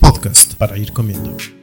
Podcast para ir comiendo.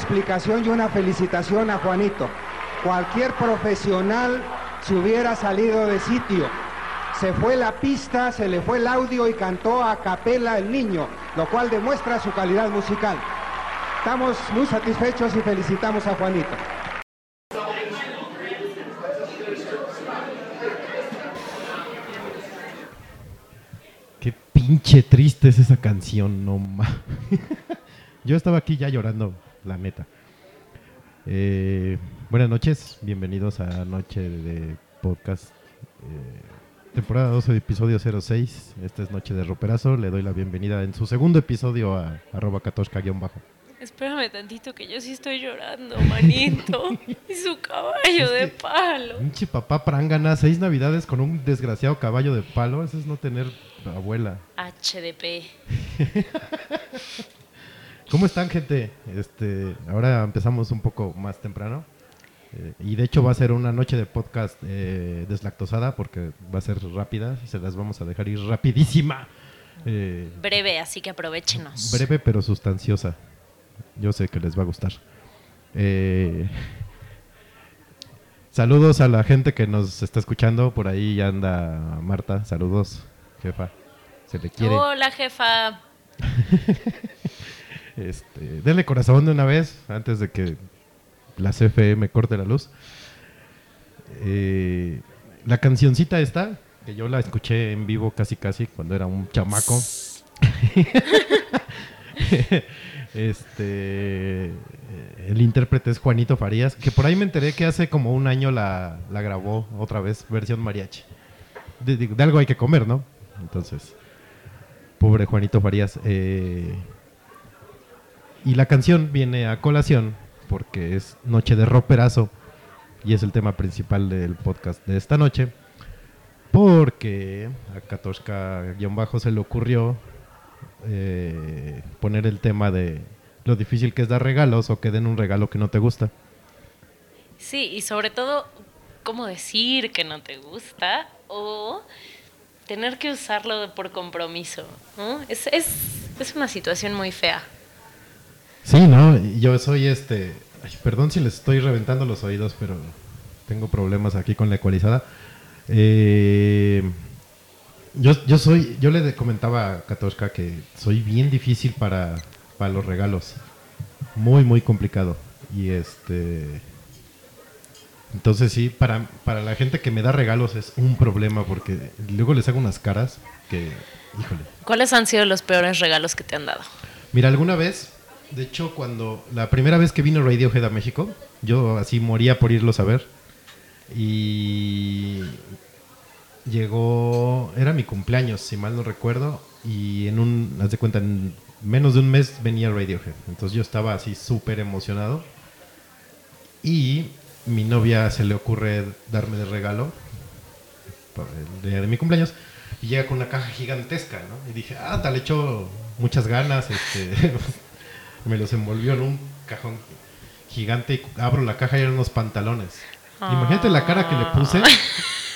Explicación y una felicitación a Juanito. Cualquier profesional se hubiera salido de sitio. Se fue la pista, se le fue el audio y cantó a capela el niño, lo cual demuestra su calidad musical. Estamos muy satisfechos y felicitamos a Juanito. Qué pinche triste es esa canción, no ma. Yo estaba aquí ya llorando, la neta. Eh, buenas noches, bienvenidos a Noche de Podcast, eh, temporada 12, episodio 06. Esta es Noche de Roperazo. Le doy la bienvenida en su segundo episodio a arroba katoshka-bajo. Espérame tantito que yo sí estoy llorando, manito. y su caballo de palo. Pinche papá prangana, seis navidades con un desgraciado caballo de palo. Eso es no tener abuela. HDP. ¿Cómo están, gente? Este, ahora empezamos un poco más temprano. Eh, y de hecho va a ser una noche de podcast eh, deslactosada porque va a ser rápida. Se las vamos a dejar ir rapidísima. Eh, Breve, así que aprovechenos. breve pero sustanciosa. Yo sé que les va a gustar. Eh, saludos a la gente que nos está escuchando. Por ahí ya anda Marta. Saludos, jefa. Se le quiere. Hola, jefa. Este, denle corazón de una vez antes de que la CFE me corte la luz. Eh, la cancioncita esta, que yo la escuché en vivo casi casi cuando era un chamaco. este. El intérprete es Juanito Farías, que por ahí me enteré que hace como un año la, grabó otra vez, versión mariachi. De algo hay que comer, ¿no? Entonces, pobre Juanito Farías. eh, y la canción viene a colación porque es Noche de Roperazo y es el tema principal del podcast de esta noche. Porque a Katoshka-Bajo se le ocurrió eh, poner el tema de lo difícil que es dar regalos o que den un regalo que no te gusta. Sí, y sobre todo, cómo decir que no te gusta o tener que usarlo por compromiso. Es, es, es una situación muy fea. Sí, ¿no? Yo soy este... ay, perdón si les estoy reventando los oídos, pero tengo problemas aquí con la ecualizada. Eh, yo, yo soy... Yo le comentaba a Katoshka que soy bien difícil para, para los regalos. Muy, muy complicado. Y este... Entonces sí, para, para la gente que me da regalos es un problema porque luego les hago unas caras que... Híjole. ¿Cuáles han sido los peores regalos que te han dado? Mira, alguna vez, de hecho, cuando la primera vez que vino Radiohead a México, yo así moría por irlos a ver. Y llegó, era mi cumpleaños, si mal no recuerdo, y en un, haz de cuenta, en menos de un mes venía Radiohead. Entonces yo estaba así súper emocionado. Y mi novia se le ocurre darme de regalo el día de mi cumpleaños y llega con una caja gigantesca, ¿no? Y dije, ah, tal, le echó muchas ganas, este, me los envolvió en un cajón gigante y abro la caja y eran unos pantalones. Imagínate la cara que le puse,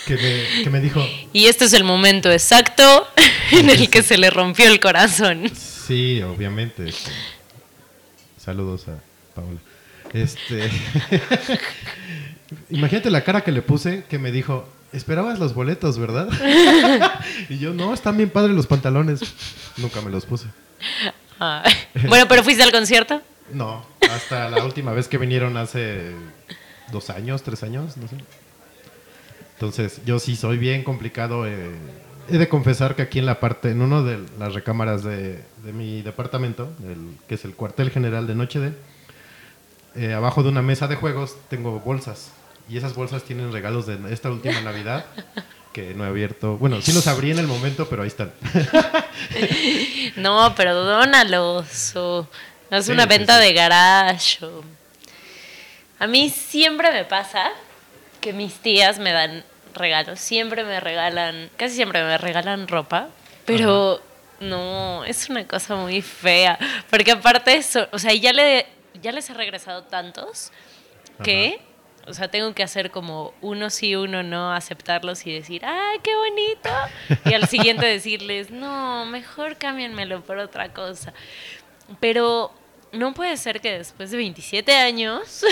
que me, que me dijo, Y este es el momento exacto en el que se le rompió el corazón. sí, obviamente. este, saludos a Paola. Este, imagínate la cara que le puse, que me dijo, esperabas los boletos, ¿verdad? y yo, no, están bien padres los pantalones. Nunca me los puse. Ah. Bueno, pero fuiste al concierto. No, hasta la última vez que vinieron hace dos años, tres años, no sé. Entonces, yo sí soy bien complicado. eh, he de confesar que aquí en la parte, en una de las recámaras de, mi departamento, el- que es el cuartel general de Noche de, eh, abajo de una mesa de juegos tengo bolsas. Y esas bolsas tienen regalos de esta última Navidad que no he abierto. Bueno, sí los abrí en el momento, pero ahí están. No, pero dónalos o haz Sí, una venta sí. de garage. o- A mí siempre me pasa que mis tías me dan regalos, siempre me regalan, casi siempre me regalan ropa, pero no, es una cosa muy fea, porque aparte eso, o sea, ya le ya les he regresado tantos que o sea, tengo que hacer como uno sí, uno no, aceptarlos y decir, ¡ay, qué bonito! Y al siguiente decirles, no, mejor cámbienmelo por otra cosa. Pero no puede ser que después de 27 años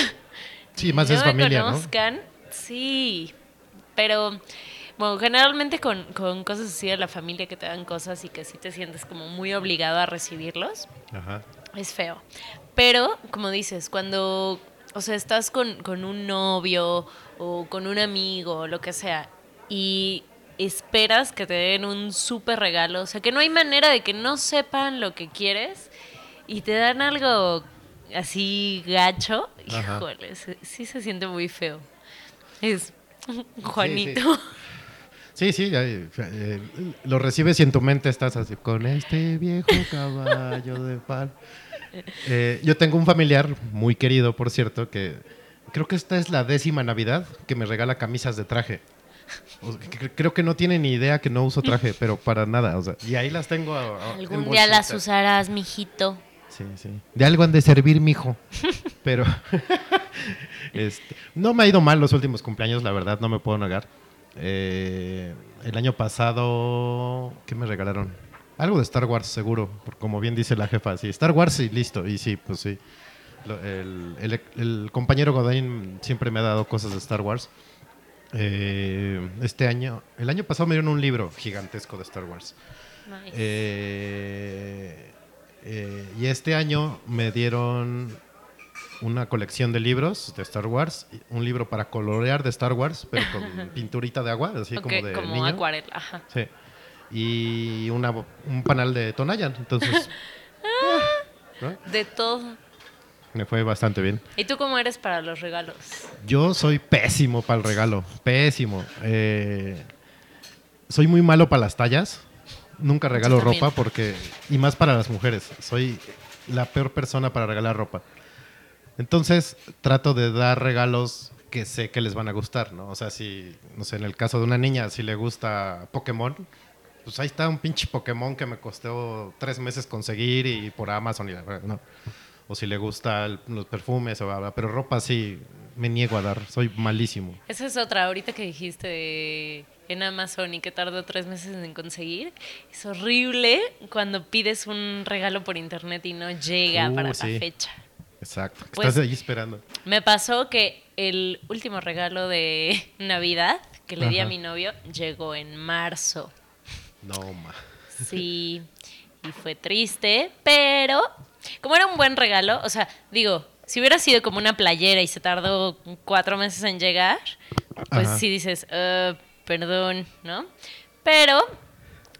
Sí, más no es me familia, ¿no? conozcan. Sí, pero bueno, generalmente con, con cosas así de la familia que te dan cosas y que sí te sientes como muy obligado a recibirlos, Ajá. es feo. Pero, como dices, cuando, o sea, estás con, con un novio o con un amigo lo que sea y esperas que te den un súper regalo, o sea, que no hay manera de que no sepan lo que quieres y te dan algo así gacho, Ajá. híjole, sí se siente muy feo. Es Juanito. Sí, sí, ya, eh, eh, lo recibes y en tu mente estás así, con este viejo caballo de pan. Eh, yo tengo un familiar muy querido, por cierto, que creo que esta es la décima Navidad que me regala camisas de traje. O- Creo que no tiene ni idea que no uso traje, pero para nada. O sea, y ahí las tengo. a- a- en Algún día las usarás, mijito. Sí, sí. De algo han de servir, mijo. Pero este, no me ha ido mal los últimos cumpleaños, la verdad, no me puedo negar. Eh, el año pasado, ¿qué me regalaron? Algo de Star Wars, seguro, como bien dice la jefa. Sí, Star Wars y listo. Y sí, pues sí. El, el- el compañero Godín siempre me ha dado cosas de Star Wars. Eh, este año, el año pasado me dieron un libro gigantesco de Star Wars. Nice. Eh, eh, y este año me dieron una colección de libros de Star Wars, un libro para colorear de Star Wars, pero con pinturita de agua, así como de como niño. acuarela. Sí. Y una, un panal de Tonayan. Entonces, ¿no? De todo. me fue bastante bien. ¿Y tú cómo eres para los regalos? Yo soy pésimo para el regalo, pésimo. Eh, soy muy malo para las tallas. Nunca regalo ropa porque, y más para las mujeres, soy la peor persona para regalar ropa. Entonces trato de dar regalos que sé que les van a gustar, ¿no? O sea, si, no sé, en el caso de una niña, si le gusta Pokémon, pues ahí está un pinche Pokémon que me costó tres meses conseguir y por Amazon y la verdad, ¿no? O si le gusta el- los perfumes, o bla, bla, pero ropa sí me niego a dar, soy malísimo. Esa es otra, ahorita que dijiste de- en Amazon y que tardó tres meses en conseguir. Es horrible cuando pides un regalo por internet y no llega Uh, para sí. la fecha. Exacto. Pues- Estás ahí esperando. Me pasó que el último regalo de Navidad que le di a mi novio llegó en marzo. No, ma. Sí, y fue triste, pero como era un buen regalo, o sea, digo, si hubiera sido como una playera y se tardó cuatro meses en llegar, pues Ajá. sí dices, "Eh, perdón, ¿no? Pero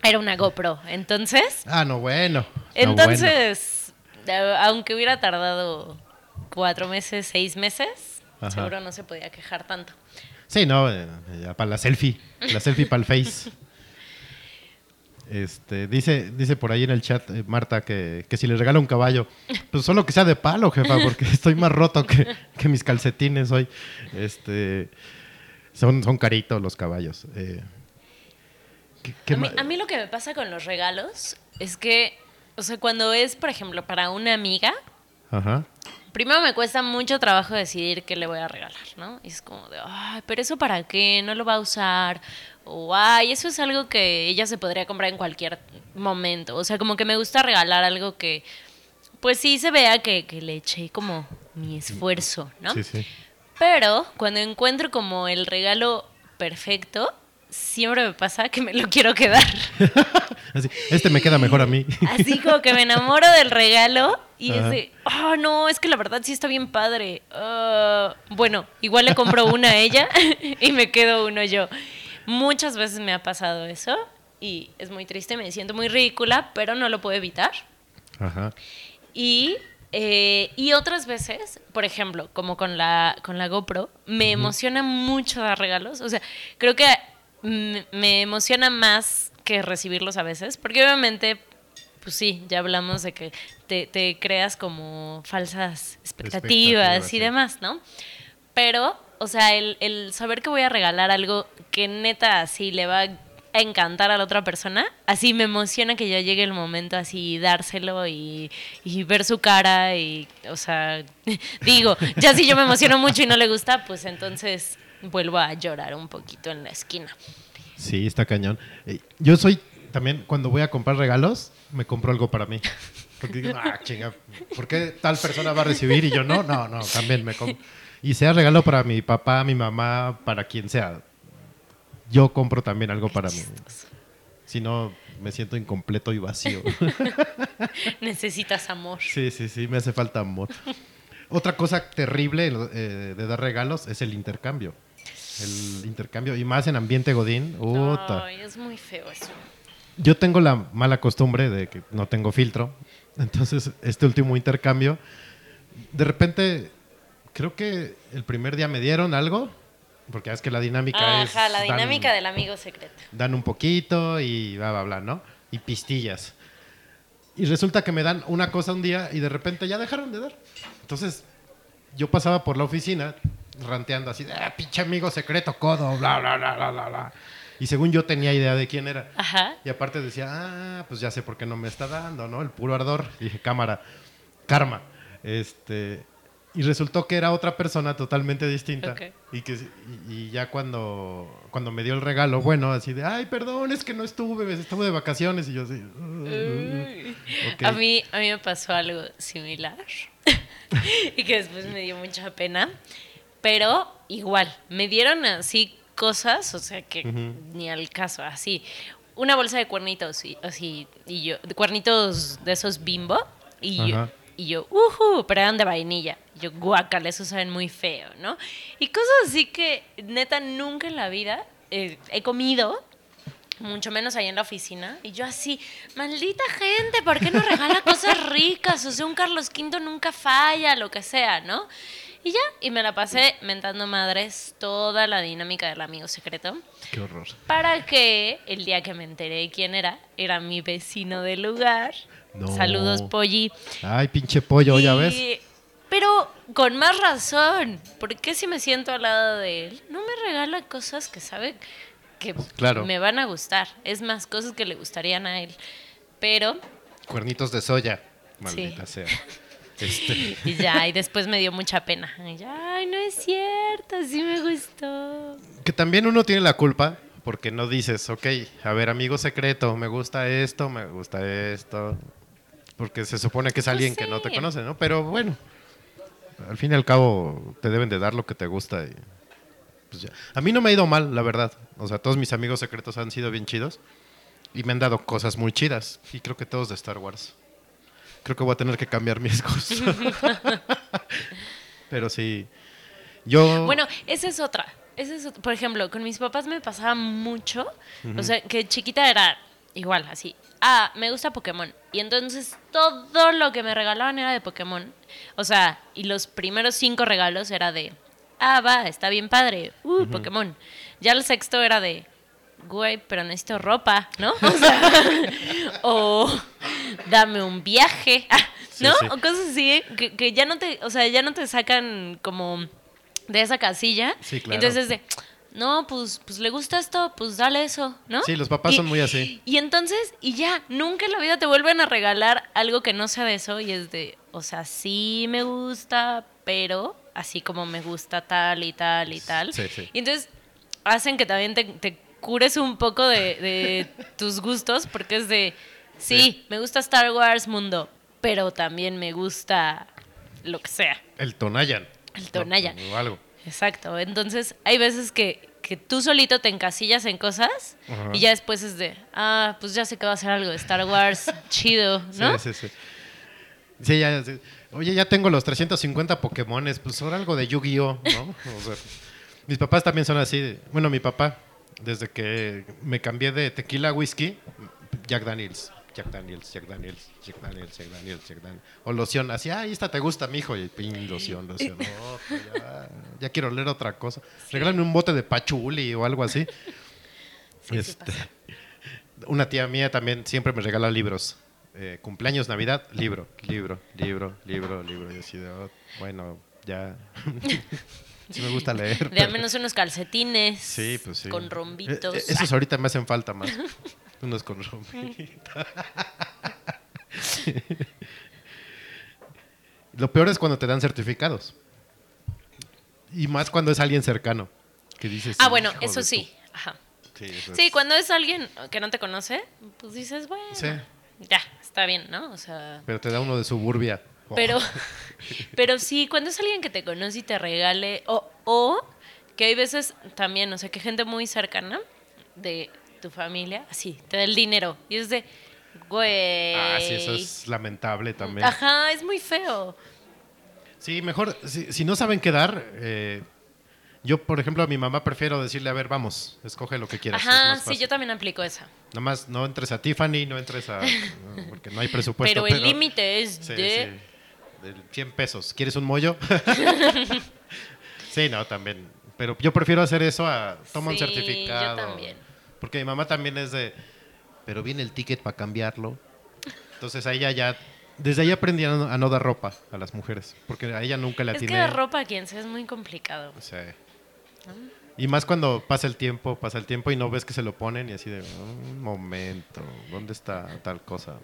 era una GoPro, entonces, Ah, no, bueno. No, bueno. entonces, a- aunque hubiera tardado cuatro meses, seis meses, Ajá. seguro no se podía quejar tanto. Sí, no, eh, ya para la selfie. La selfie para el Face. Este, dice, dice por ahí en el chat eh, Marta que, que si le regala un caballo, pues solo que sea de palo, jefa, porque estoy más roto que, que mis calcetines hoy. Este, son, son caritos los caballos. Eh, ¿qué- qué A mí, ma- a mí lo que me pasa con los regalos es que, o sea, cuando es, por ejemplo, para una amiga, Ajá. primero me cuesta mucho trabajo decidir qué le voy a regalar, ¿no? Y es como de, ay, pero eso para qué, no lo va a usar. O, ay, eso es algo que ella se podría comprar en cualquier momento. O sea, como que me gusta regalar algo que, pues sí se vea que, que le eché como mi esfuerzo, ¿no? Sí, sí. Pero cuando encuentro como el regalo perfecto, siempre me pasa que me lo quiero quedar. Así, este me queda mejor a mí. Así como que me enamoro del regalo y Ajá. es de, oh no, es que la verdad sí está bien padre. Ah, bueno, igual le compro una a ella y me quedo uno yo. Muchas veces me ha pasado eso y es muy triste, me siento muy ridícula, pero no lo puedo evitar. Ajá. Y, eh, y otras veces, por ejemplo, como con la, con la GoPro, me emociona mucho dar regalos. O sea, creo que mm, me emociona más que recibirlos a veces, porque obviamente, pues sí, ya hablamos de que te, te creas como falsas expectativas, Expectativas, y sí. demás, ¿no? Pero, o sea, el, el saber que voy a regalar algo que neta así le va a encantar a la otra persona, así me emociona que ya llegue el momento así dárselo y, y ver su cara y, o sea, digo, ya si yo me emociono mucho y no le gusta, pues entonces vuelvo a llorar un poquito en la esquina. Sí, está cañón. Eh, Yo soy también, cuando voy a comprar regalos, me compro algo para mí. Porque digo, ah, chinga, ¿por qué tal persona va a recibir y yo no? No, no, también me compro. Y sea regalo para mi papá, mi mamá, para quien sea. Yo compro también algo para mí. Si no, me siento incompleto y vacío. Necesitas amor. Sí, sí, sí, me hace falta amor. Otra cosa terrible eh, de dar regalos es el intercambio. El intercambio, y más en ambiente godín. Ay, es muy feo eso. Yo tengo la mala costumbre de que no tengo filtro. Entonces, este último intercambio, de repente, creo que el primer día me dieron algo, porque es que la dinámica es... Ajá, la dan- dinámica del amigo secreto. Dan un poquito y bla, bla, bla, ¿no? Y pistillas. Y resulta que me dan una cosa un día y de repente ya dejaron de dar. Entonces, yo pasaba por la oficina ranteando así, de, ah, pinche amigo secreto, codo, bla, bla, bla, bla, bla, bla. Y según yo tenía idea de quién era. Ajá. Y aparte decía, ah, pues ya sé por qué no me está dando, ¿no? El puro ardor. Y dije, cámara, karma. Este, y resultó que era otra persona totalmente distinta. Y, que, y, y ya cuando, cuando me dio el regalo, bueno, así de, ay, perdón, es que no estuve, estuve de vacaciones. Y yo así, "Uh, ok". A, mí, a mí me pasó algo similar y que después me dio mucha pena, pero igual, me dieron así cosas, o sea que ni al caso, así, una bolsa de cuernitos y, así, y yo, de cuernitos de esos bimbo, y yo, y yo, uhu, pero eran de vainilla. Y yo, guacala, esos saben muy feo, ¿no? Y cosas así que, neta, nunca en la vida eh, he comido mucho menos ahí en la oficina. Y yo así, maldita gente, ¿por qué no regala cosas ricas? O sea, un Carlos V nunca falla, lo que sea, ¿no? Y ya, y me la pasé mentando madres toda la dinámica del amigo secreto. Qué horror. Para que el día que me enteré quién era, era mi vecino del lugar. No. Saludos, Polly. Ay, pinche pollo, ya ves. Pero con más razón, porque si me siento al lado de él, no me regala cosas que sabe que Claro. me van a gustar. Es más, cosas que le gustarían a él. Pero, Cuernitos de soya. Maldita sea. Este, y ya, y después me dio mucha pena. Y ya, Ay, no es cierto, sí me gustó. que también uno tiene la culpa porque no dices, ok, a ver, amigo secreto, me gusta esto, me gusta esto. Porque se supone que es alguien que no te sí. conoce, ¿no? Pero bueno, al fin y al cabo te deben de dar lo que te gusta. Y, pues ya. A mí no me ha ido mal, la verdad. O sea, todos mis amigos secretos han sido bien chidos y me han dado cosas muy chidas. Y creo que todos de Star Wars. Creo que voy a tener que cambiar mis gustos. Pero sí. Yo. Bueno, esa es otra. Esa es Por ejemplo, con mis papás me pasaba mucho. O sea, que chiquita era igual, así. Ah, me gusta Pokémon. Y entonces todo lo que me regalaban era de Pokémon. O sea, y los primeros cinco regalos era de. Ah, va, está bien padre. Uh, Pokémon. Ya el sexto era de. Güey, pero necesito ropa, ¿no? O sea, o dame un viaje, ah, Sí, ¿no? sí. O cosas así que, que ya no te, o sea, ya no te sacan como de esa casilla. Sí, claro. Entonces de, no, pues, pues le gusta esto, pues dale eso, ¿no? Sí, los papás Y- son muy así. Y entonces, y ya, nunca en la vida te vuelven a regalar algo que no sea de eso y es de, o sea, sí me gusta, pero así como me gusta tal y tal y tal. Sí, sí. Y entonces hacen que también te, te cures un poco de, de tus gustos porque es de, sí, Sí. me gusta Star Wars mundo, pero también me gusta lo que sea. El Tonayan. El Tonayan. O algo. Exacto. Entonces, hay veces que, que tú solito te encasillas en cosas y ya después es de, ah, pues ya sé que va a ser algo de Star Wars, chido, ¿no? Sí, sí, sí. Sí, ya, sí. Oye, ya tengo los 350 Pokémones, pues ahora algo de Yu-Gi-Oh, ¿no? O sea, mis papás también son así. de- bueno, mi papá, desde que me cambié de tequila a whisky, Jack Daniels, Jack Daniels, Jack Daniels, Jack Daniels, Jack Daniels, Jack Daniels. O loción, así, ah, esta te gusta, mijo, y pin, loción, loción. Pues ya, ya quiero leer otra cosa. Regálame un bote de pachuli o algo así. Sí, sí Este, una tía mía también siempre me regala libros. Eh, cumpleaños, Navidad, libro, libro, libro, libro, libro. Y así de, oh, bueno, ya. sí me gusta leer. De al menos unos calcetines Sí, pues sí. con rombitos. Eh, eh, esos ahorita me hacen falta más. Unos con rombitos. Lo peor es cuando te dan certificados. Y más cuando es alguien cercano. Que dices. ah, bueno, "Hijo eso sí. tu-". Ajá. Sí, eso Sí, es- cuando es alguien que no te conoce, pues dices, bueno, Sí. ya, está bien, ¿no? O sea, Pero te da uno de suburbia. Oh. Pero, pero sí, cuando es alguien que te conoce y te regale, o, o que hay veces también, o sea, que gente muy cercana de tu familia, así, te da el dinero. Y es de, güey. Ah, sí, eso es lamentable también. Ajá, es muy feo. Sí, mejor, si, si no saben qué dar, eh, yo, por ejemplo, a mi mamá prefiero decirle, a ver, vamos, escoge lo que quieras. Ajá, sí, yo también aplico esa. Nada más no entres a Tiffany, no entres a... no, porque no hay presupuesto. pero el límite es Sí, de... sí, de 100 pesos. ¿Quieres un mollo? sí, no, también. Pero yo prefiero hacer eso a toma un Sí, yo certificado. también. Porque mi mamá también es de, pero viene el ticket para cambiarlo. Entonces a ella ya, desde ahí aprendí a no, a no dar ropa a las mujeres. Porque a ella nunca la Es que tiene. dar ropa a quien sea es muy complicado. Sí. Y más cuando pasa el tiempo, pasa el tiempo y no ves que se lo ponen y así de, un momento, ¿dónde está tal cosa?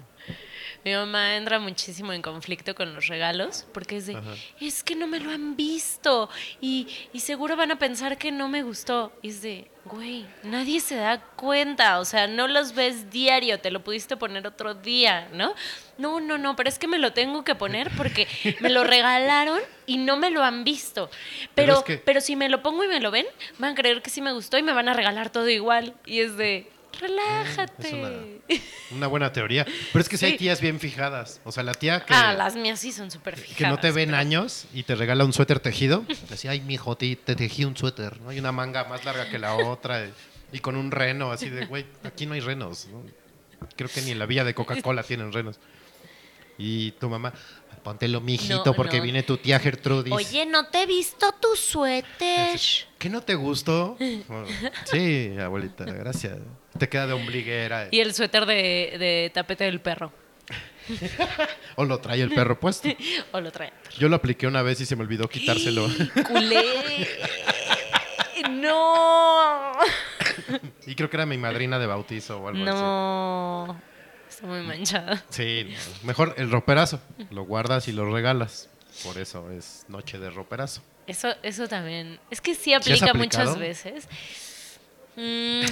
Mi mamá entra muchísimo en conflicto con los regalos porque es de, Ajá. es que no me lo han visto y, y seguro van a pensar que no me gustó. Y es de, güey, nadie se da cuenta, o sea, no los ves diario, te lo pudiste poner otro día, ¿no? No, no, no, pero es que me lo tengo que poner porque me lo regalaron y no me lo han visto. Pero Pero, es pero, que- si me lo pongo y me lo ven, van a creer que sí me gustó y me van a regalar todo igual. Y es de, relájate. Es una, una buena teoría. Pero es que si hay tías bien fijadas. O sea, la tía que, Ah, las mías sí son súper fijadas. que no te ven pero- años y te regala un suéter tejido. Decía, ay, mijo, te, te tejí un suéter. ¿no? Hay una manga más larga que la otra. Y con un reno, así de, güey, aquí no hay renos. ¿no? Creo que ni en la villa de Coca-Cola tienen renos. Y tu mamá, póntelo, mijito, No, porque no. viene tu tía Gertrudis. Oye, ¿no te he visto tu suéter? ¿Qué no te gustó? Sí, abuelita, gracias. Te queda de ombliguera. Y el suéter de, de tapete del perro. O lo trae el perro puesto. O lo trae. Yo lo apliqué una vez y se me olvidó quitárselo. ¡Culé! ¡No! y creo que era mi madrina de bautizo o algo así. No. Está muy manchada. Sí, mejor el roperazo. Lo guardas y lo regalas. Por eso es noche de roperazo. Eso, eso también. Es que sí aplica muchas veces. Mm,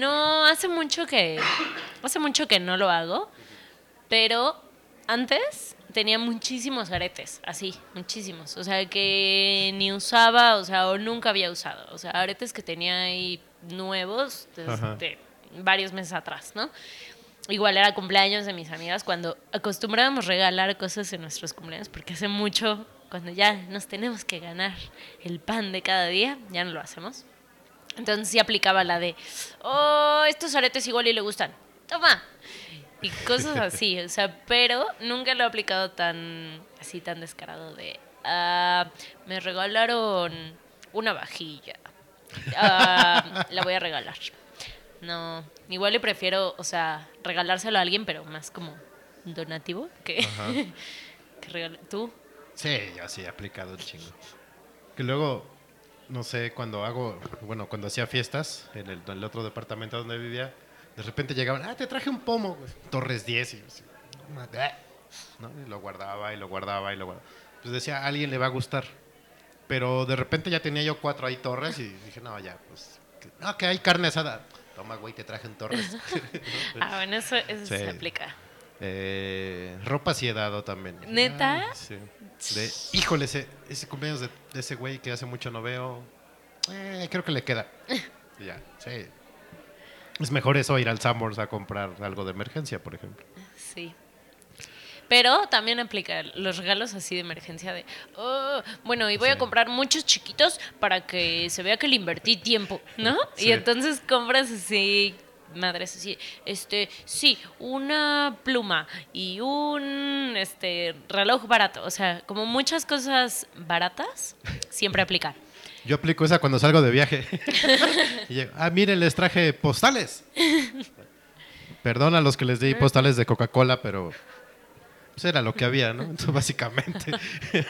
no, hace mucho que. Hace mucho que no lo hago. Pero antes tenía muchísimos aretes, así, muchísimos. O sea, que ni usaba, o sea, o nunca había usado. O sea, aretes que tenía ahí nuevos Ajá. desde varios meses atrás, ¿no? Igual era cumpleaños de mis amigas cuando acostumbrábamos regalar cosas en nuestros cumpleaños, porque hace mucho, cuando ya nos tenemos que ganar el pan de cada día, ya no lo hacemos. Entonces sí aplicaba la de, oh, estos aretes igual y le gustan, toma. Y cosas así, o sea, pero nunca lo he aplicado tan, así tan descarado de, ah, me regalaron una vajilla, Ah, la voy a regalar. No, igual le prefiero, o sea, regalárselo a alguien, pero más como donativo que, que ¿Tú? Sí, yo sí he aplicado un chingo. Que luego, no sé, cuando hago, bueno, cuando hacía fiestas en el, en el otro departamento donde vivía, de repente llegaban, ah, te traje un pomo, Torres 10, y yo así, "Ah", ¿no? Y lo guardaba y lo guardaba y lo guardaba. Pues decía, a alguien le va a gustar. Pero de repente ya tenía yo cuatro ahí torres y dije, no, ya, pues, no, que hay carne asada. Toma, güey, te traje un torres. Ah, bueno, eso, eso Sí. se aplica. Eh, ropa sí he dado también. ¿Neta? Ay, sí. De, híjole, ese, ese cumpleaños de, de ese güey que hace mucho no veo, eh, creo que le queda. Ya, sí. Es mejor eso ir al Summers a comprar algo de emergencia, por ejemplo. Sí. Pero también aplica los regalos así de emergencia de, "Oh, bueno, y voy a comprar muchos chiquitos para que se vea que le invertí tiempo, ¿no? Sí. Y entonces compras así, madres así, este, sí, una pluma y un este reloj barato, o sea, como muchas cosas baratas, siempre aplican. Yo aplico esa cuando salgo de viaje. Y llego, ah, miren, les traje postales. Perdón a los que les di postales de Coca-Cola, pero pues era lo que había, ¿no? Entonces, básicamente.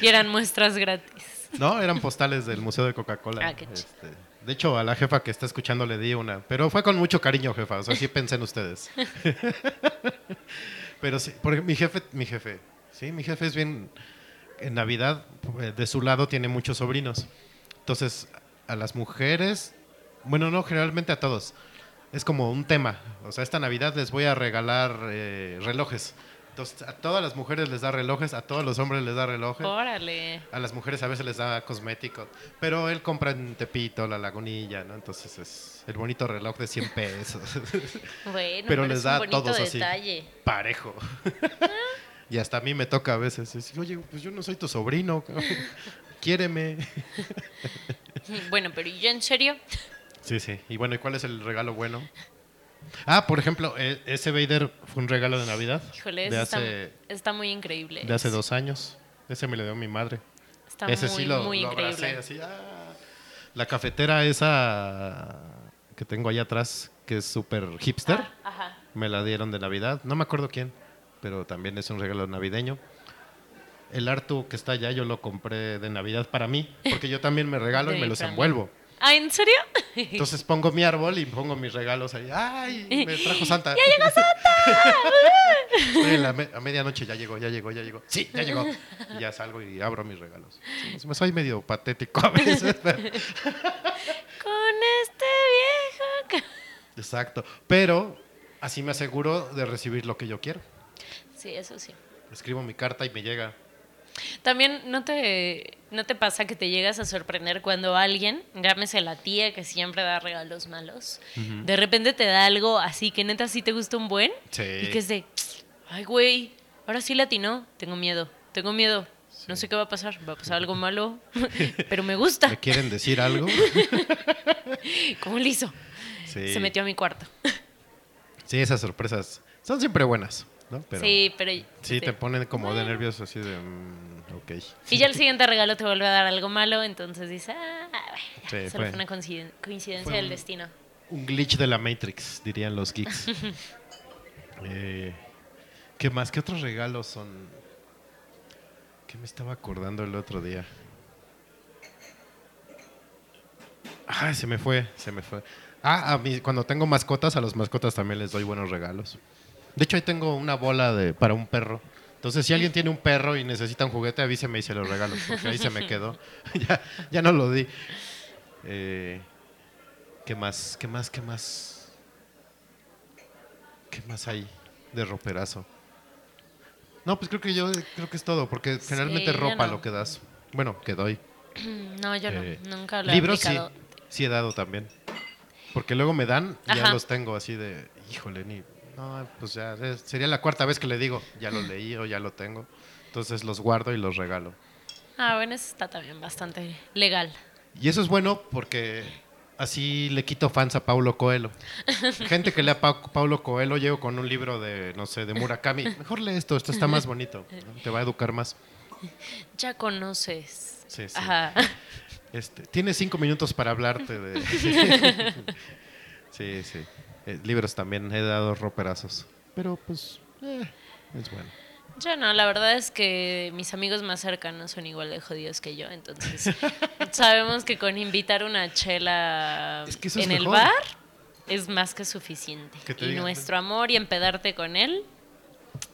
Y eran muestras gratis. No, eran postales del Museo de Coca-Cola. Ah, qué. Este, de hecho, a la jefa que está escuchando le di una. Pero fue con mucho cariño, jefa. O sea, sí pensé en ustedes. pero sí, porque mi jefe, mi jefe, sí, mi jefe es bien. En Navidad, eh, de su lado, tiene muchos sobrinos. Entonces, a las mujeres, bueno, no, generalmente a todos. Es como un tema. O sea, esta Navidad les voy a regalar eh, relojes. Entonces, a todas las mujeres les da relojes, a todos los hombres les da relojes. Órale. A las mujeres a veces les da cosméticos, pero él compra en Tepito, la Lagunilla, ¿no? Entonces es el bonito reloj de 100 pesos, Bueno, Pero pero, les es da un a todos así. detalle. parejo. y hasta a mí me toca a veces decir, oye, pues yo no soy tu sobrino, quiéreme. Bueno, pero ¿y ya en serio? Sí, sí. Y bueno, ¿y cuál es el regalo bueno? Ah, por ejemplo, e- ese Vader fue un regalo de Navidad Híjole, de hace, está, está muy increíble. de hace dos años. Ese me lo dio mi madre. Está Ese muy, sí lo, muy lo increíble. abracé así. ah. La cafetera esa que tengo allá atrás, que es súper hipster, Ah, ajá. me la dieron de Navidad. No me acuerdo quién, pero también es un regalo navideño. El Artu que está allá yo lo compré de Navidad para mí, porque yo también me regalo y me los envuelvo. Ah, ¿en serio? Entonces pongo mi árbol y pongo mis regalos ahí. ¡Ay! Me trajo Santa. ¡Ya llegó Estoy en la me- a medianoche, ya llegó, ya llegó, ya llegó. Sí, ya llegó. Y ya salgo y abro mis regalos. Sí, me soy medio patético a veces, pero- Con este viejo. Exacto. Pero así me aseguro de recibir lo que yo quiero. Sí, eso sí. Escribo mi carta y me llega. También no te, no te pasa que te llegas a sorprender cuando alguien, llámese la tía que siempre da regalos malos, de repente te da algo así que neta sí te gusta un buen Sí. y que es de, ay güey, ahora sí latinó, tengo miedo, tengo miedo. No sé qué va a pasar, va a pasar algo malo, pero me gusta. ¿Me quieren decir algo? ¿Cómo? Sí. Se metió a mi cuarto. Sí, esas sorpresas son siempre buenas, ¿no? Pero sí, pero... sí te ponen como de nervios así de... mm, ok. Y ya el siguiente regalo te vuelve a dar algo malo, entonces dices, ah, bueno, Sí, solo fue- fue una coinciden- coincidencia fue del un- destino. Un glitch de la Matrix, dirían los geeks. Eh, ¿Qué más? ¿Qué otros regalos son? ¿Qué me estaba acordando el otro día? Ay, se me fue, se me fue. Ah, a mí, cuando tengo mascotas, a los mascotas también les doy buenos regalos. De hecho, ahí tengo una bola de, para un perro. Entonces, si alguien tiene un perro y necesita un juguete, avíseme y se lo regalo, porque ahí se me quedó. ya, ya no lo di. Eh, ¿Qué más? ¿Qué más? ¿Qué más? ¿Qué más hay de roperazo? No, pues creo que yo creo que es todo, porque generalmente Sí, ropa no. lo que das. Bueno, que doy. No, yo Eh, no, nunca lo he Libros sí, aplicado. sí he dado también. Porque luego me dan y ya los tengo así de, híjole, ni, no, pues ya, sería la cuarta vez que le digo, ya lo leí o ya lo tengo. Entonces los guardo y los regalo. Ah, bueno, eso está también bastante legal. Y eso es bueno porque así le quito fans a Paulo Coelho. Gente que lea Pa- Paulo Coelho, llego con un libro de, no sé, de Murakami. Mejor lee esto, esto está más bonito. ¿no? Te va a educar más. Ya conoces. Sí, sí. Ajá. Este, tienes cinco minutos para hablarte de... sí, sí. Eh, libros también he dado roperazos. Pero pues, eh, es bueno. Yo no, la verdad es que mis amigos más cercanos son igual de jodidos que yo, entonces sabemos que con invitar una chela Es que en el mejor. bar es más que suficiente. Que Y digan, nuestro amor y empedarte con él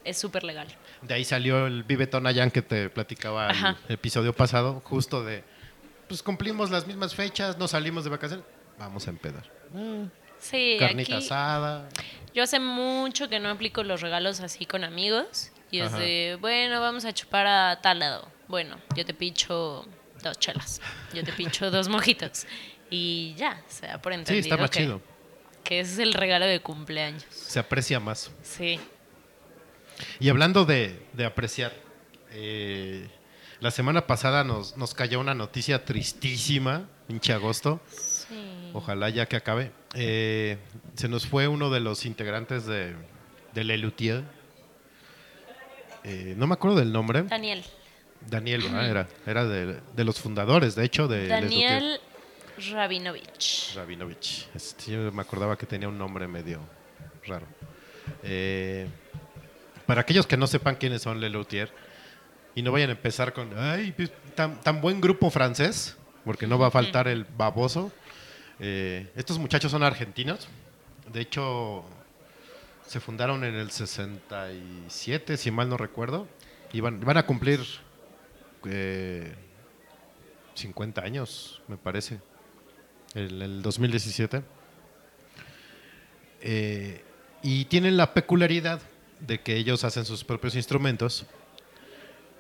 es súper legal. De ahí salió el Vive Tonayán que te platicaba Ajá. el episodio pasado, justo de, pues cumplimos las mismas fechas, nos salimos de vacaciones, vamos a empedar. Eh, Sí, Carnita aquí asada. yo hace mucho que no aplico los regalos así con amigos y es Ajá. de, bueno, vamos a chupar a tal lado. Bueno, yo te picho dos chelas, yo te picho dos mojitos y ya, se da por Sí, entendido está más que, chido. que ese es el regalo de cumpleaños. Se aprecia más. Sí. Y hablando de, de apreciar, eh, la semana pasada nos, nos cayó una noticia tristísima, pinche agosto. Sí. Ojalá ya que acabe. Eh, se nos fue uno de los integrantes de, de Le Luthier. Eh, no me acuerdo del nombre. Daniel. Daniel, ¿verdad? Era, era de, de los fundadores, de hecho, de. Daniel Rabinovich. Rabinovich. Este, yo me acordaba que tenía un nombre medio raro. Eh, para aquellos que no sepan quiénes son Le Luthier y no vayan a empezar con, ay, pues, tan, tan buen grupo francés, porque no va a faltar el baboso. Eh, estos muchachos son argentinos. De hecho, se fundaron en el 67, si mal no recuerdo. Y van, a cumplir eh, 50 años, me parece en el 2017. Eh, y tienen la peculiaridad de que ellos hacen sus propios instrumentos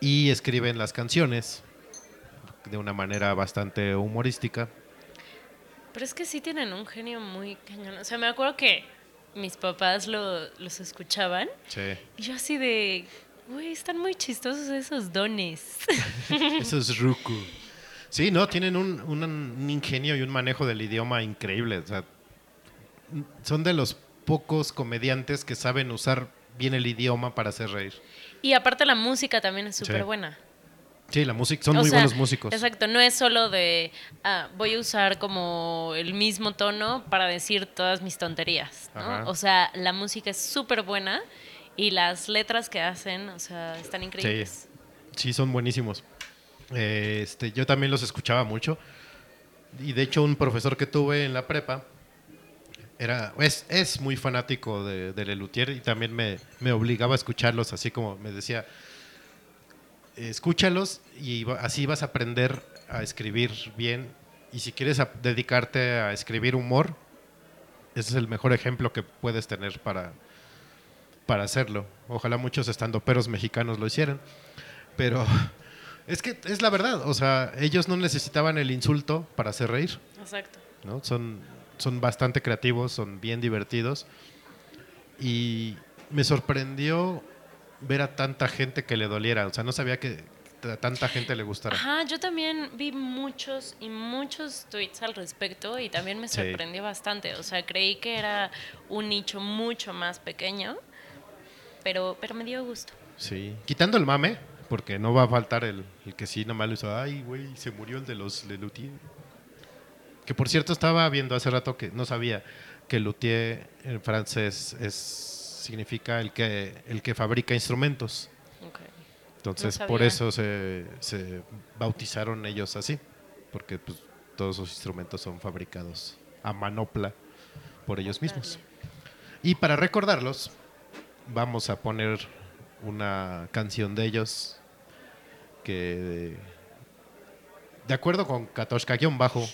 y escriben las canciones de una manera bastante humorística. Pero es que sí tienen un genio muy cañón. O sea, me acuerdo que mis papás lo- los escuchaban Sí. y yo así de, güey, están muy chistosos esos dones. Eso es Ruku. Sí, no, tienen un, un- un ingenio y un manejo del idioma increíble. O sea, son de los pocos comediantes que saben usar bien el idioma para hacer reír. y aparte la música también es súper Sí. buena. Sí, la música, son O muy sea, buenos músicos. Exacto, no es solo de, ah, voy a usar como el mismo tono para decir todas mis tonterías, ¿no? Ajá. O sea, la música es súper buena y las letras que hacen, o sea, están increíbles. Sí, son buenísimos. Eh, este, yo también los escuchaba mucho. Y de hecho, un profesor que tuve en la prepa era, es, es muy fanático de, de Lelutier y también me, me obligaba a escucharlos, así como me decía, escúchalos y así vas a aprender a escribir bien. Y si quieres a- dedicarte a escribir humor, ese es el mejor ejemplo que puedes tener para, para hacerlo. Ojalá muchos estandoperos mexicanos lo hicieran. Pero es que es la verdad, o sea, ellos no necesitaban el insulto para hacer reír, Exacto. ¿no? Son, son bastante creativos, son bien divertidos. Y me sorprendió ver a tanta gente que le doliera, o sea, no sabía que a tanta gente le gustara. Ajá, yo también vi muchos y muchos tweets al respecto y también me Sí. sorprendió bastante. O sea, creí que era un nicho mucho más pequeño, pero, pero me dio gusto. Sí. Quitando el mame, porque no va a faltar el, el que sí nomás lo hizo. Ay, güey, se murió el de los Lelutier. Que por cierto estaba viendo hace rato que no sabía que luthier en francés es significa el que el que fabrica instrumentos. Entonces, No por eso se, se bautizaron ellos así, porque pues, todos sus instrumentos son fabricados a manopla por ellos mismos. Y para recordarlos, vamos a poner una canción de ellos que, de acuerdo con Katoshka-bajo,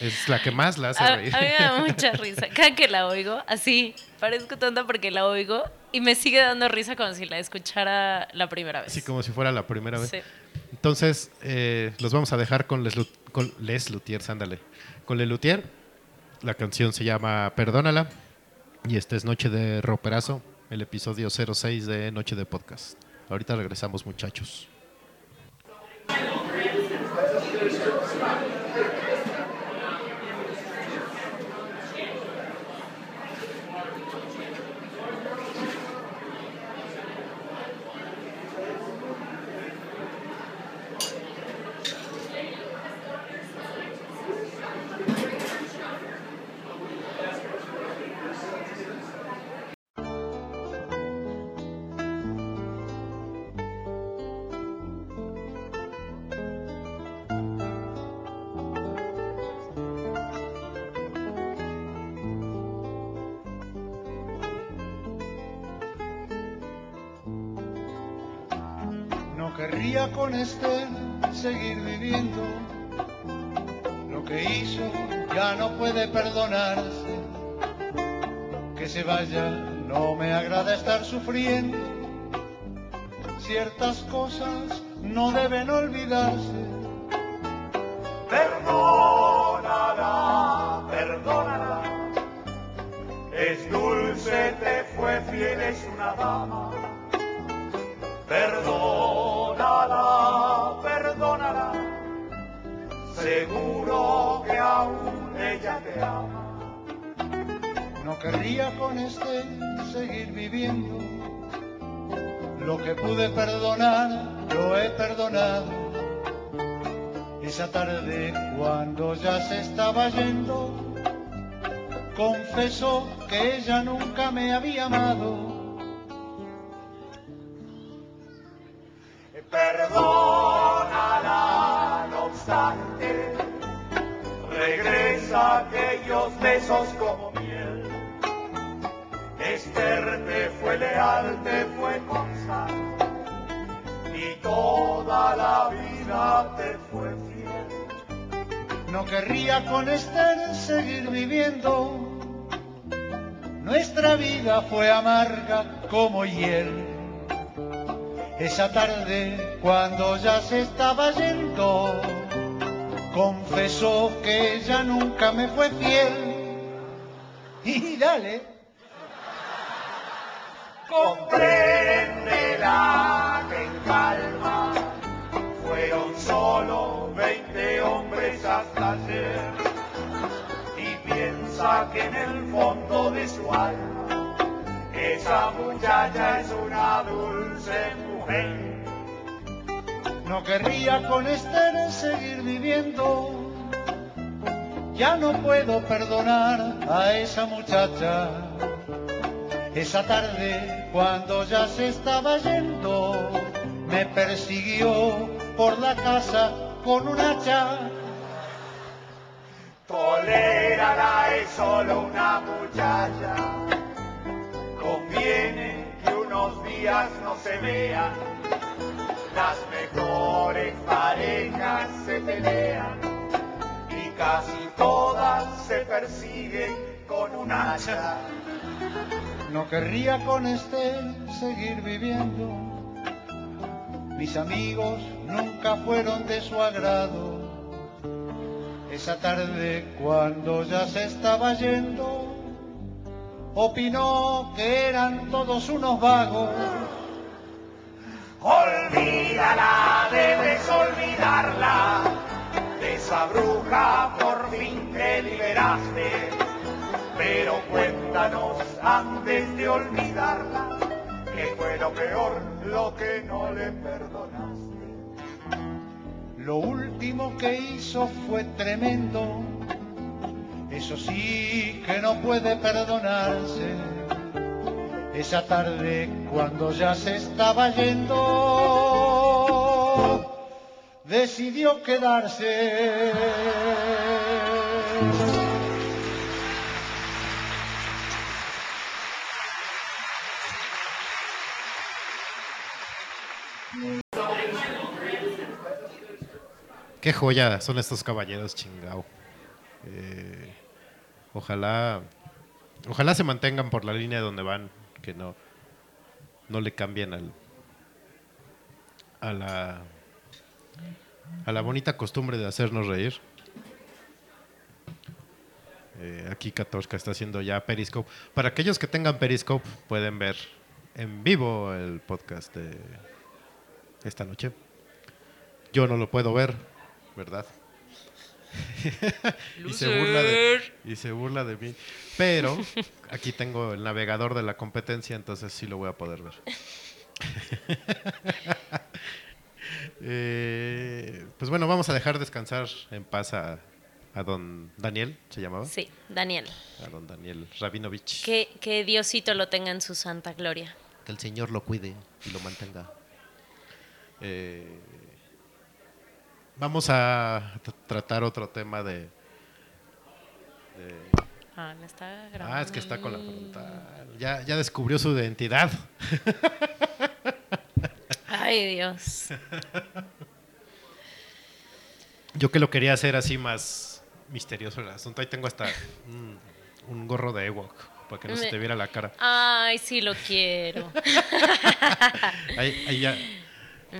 es la que más la hace A, a reír. mí me da mucha risa. Cada que la oigo, así, parezco tonta porque la oigo y me sigue dando risa como si la escuchara la primera vez. Así como si fuera la primera vez. Sí. Entonces, eh, los vamos a dejar con Les, Lut- con Les ándale. Con Les Luthier. La canción se llama Perdónala. Y esta es Noche de Roperazo, el episodio 06 de Noche de Podcast. Ahorita regresamos, muchachos. Sufriendo. Ciertas cosas no deben olvidarse. Perdónala, perdónala. Es dulce, te fue fiel, es una dama. Perdónala, perdónala. Seguro que aún ella te ama. No querría con este seguir viviendo. Lo que pude perdonar, lo he perdonado. Esa tarde, cuando ya se estaba yendo, confesó que ella nunca me había amado. Perdónala, no obstante, regresa aquellos besos como No querría con Esther seguir viviendo, nuestra vida fue amarga como hiel. Esa tarde, cuando ya se estaba yendo, confesó que ella nunca me fue fiel. Y dale. Compréndela que en calma que en el fondo de su alma esa muchacha es una dulce mujer. No querría con Esther seguir viviendo. Ya no puedo perdonar a esa muchacha. Esa tarde, cuando ya se estaba yendo, me persiguió por la casa con un hacha. Tolérala, es solo una muchacha. Conviene que unos días no se vean. Las mejores parejas se pelean y casi todas se persiguen con un hacha. No querría con este seguir viviendo. Mis amigos nunca fueron de su agrado. Esa tarde, cuando ya se estaba yendo, opinó que eran todos unos vagos. Olvídala, debes olvidarla, de esa bruja por fin te liberaste. Pero cuéntanos antes de olvidarla, que fue lo peor lo que no le perdonaste. Lo último que hizo fue tremendo, eso sí que no puede perdonarse. Esa tarde cuando ya se estaba yendo, decidió quedarse. Qué joya son estos caballeros, chingao. Eh, ojalá, ojalá se mantengan por la línea donde van, que no, no le cambien al, a la, a la bonita costumbre de hacernos reír. Eh, aquí Katorska está haciendo ya Periscope. Para aquellos que tengan Periscope, pueden ver en vivo el podcast de esta noche. Yo no lo puedo ver, ¿verdad? y, se burla de, y se burla de mí. Pero aquí tengo el navegador de la competencia, entonces sí lo voy a poder ver. Eh, pues bueno, vamos a dejar descansar en paz a, a don Daniel, ¿se llamaba? Sí, Daniel. A don Daniel Rabinovich. Que, que Diosito lo tenga en su santa gloria. Que el Señor lo cuide y lo mantenga. Eh, vamos a tratar otro tema de, de- Ah, me está grabando. Ah, es que está con la frontal. Ya, ya descubrió su identidad. Ay, Dios. Yo que lo quería hacer así más misterioso el asunto. Ahí tengo hasta un, un gorro de Ewok para que no se te viera la cara. Ay, sí lo quiero. Ahí, ahí ya.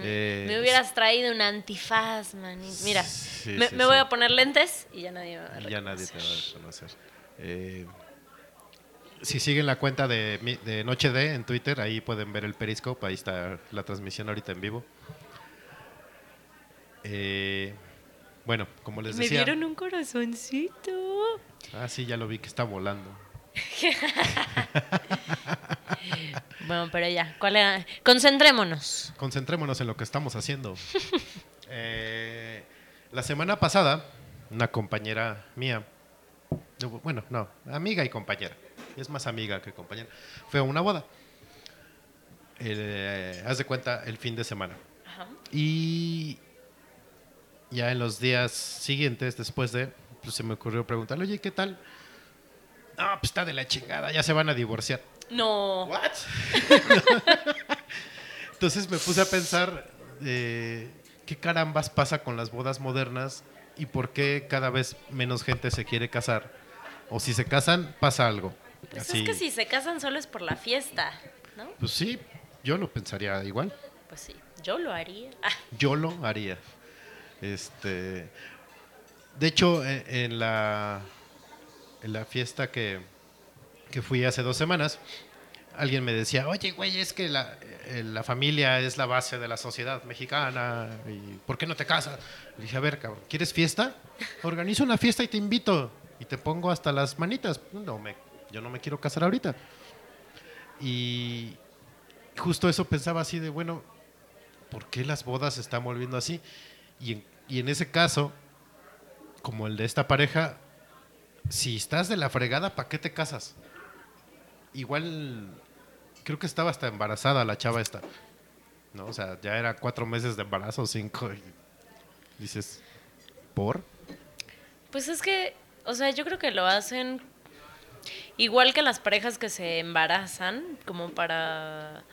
Eh, me hubieras traído un antifaz, man. Mira, Sí, me, sí, me sí. voy a poner lentes y ya nadie me va a Y ya nadie te va a reconocer. reconocer. Eh, si siguen la cuenta de, mi- de Noche D en Twitter, ahí pueden ver el Periscope, ahí está la transmisión ahorita en vivo. Eh, bueno, como les Me decía. dieron un corazoncito. Ah, sí, ya lo vi que está volando. Bueno, pero ya, ¿cuál era? Concentrémonos. Concentrémonos en lo que estamos haciendo. Eh, la semana pasada, una compañera mía, no, bueno, no, amiga y compañera, es más amiga que compañera, fue a una boda. Eh, haz de cuenta el fin de semana. Ajá. Y ya en los días siguientes, después de, pues se me ocurrió preguntarle, oye, ¿qué tal? No, pues está de la chingada, ya se van a divorciar. No. ¿What? Entonces me puse a pensar eh, qué carambas pasa con las bodas modernas y por qué cada vez menos gente se quiere casar. O si se casan, pasa algo. Pues Así, es que si se casan solo es por la fiesta, ¿no? Pues sí, yo lo pensaría igual. Pues sí, yo lo haría. Ah, Yo lo haría. Este, de hecho, e- en la, en la fiesta que, que fui hace dos semanas, alguien me decía, oye, güey, es que la, eh, la familia es la base de la sociedad mexicana, y ¿por qué no te casas? Le dije, a ver, cabrón, ¿quieres fiesta? Organizo una fiesta y te invito, y te pongo hasta las manitas. No, me, yo no me quiero casar ahorita. Y justo eso pensaba así de, bueno, ¿por qué las bodas se están volviendo así? Y y en ese caso, como el de esta pareja, si estás de la fregada, ¿para qué te casas? Igual, creo que estaba hasta embarazada la chava esta. ¿No? O sea, ya era cuatro meses de embarazo, cinco. Y dices, ¿por? Pues es que, o sea, yo creo que lo hacen igual que las parejas que se embarazan, como para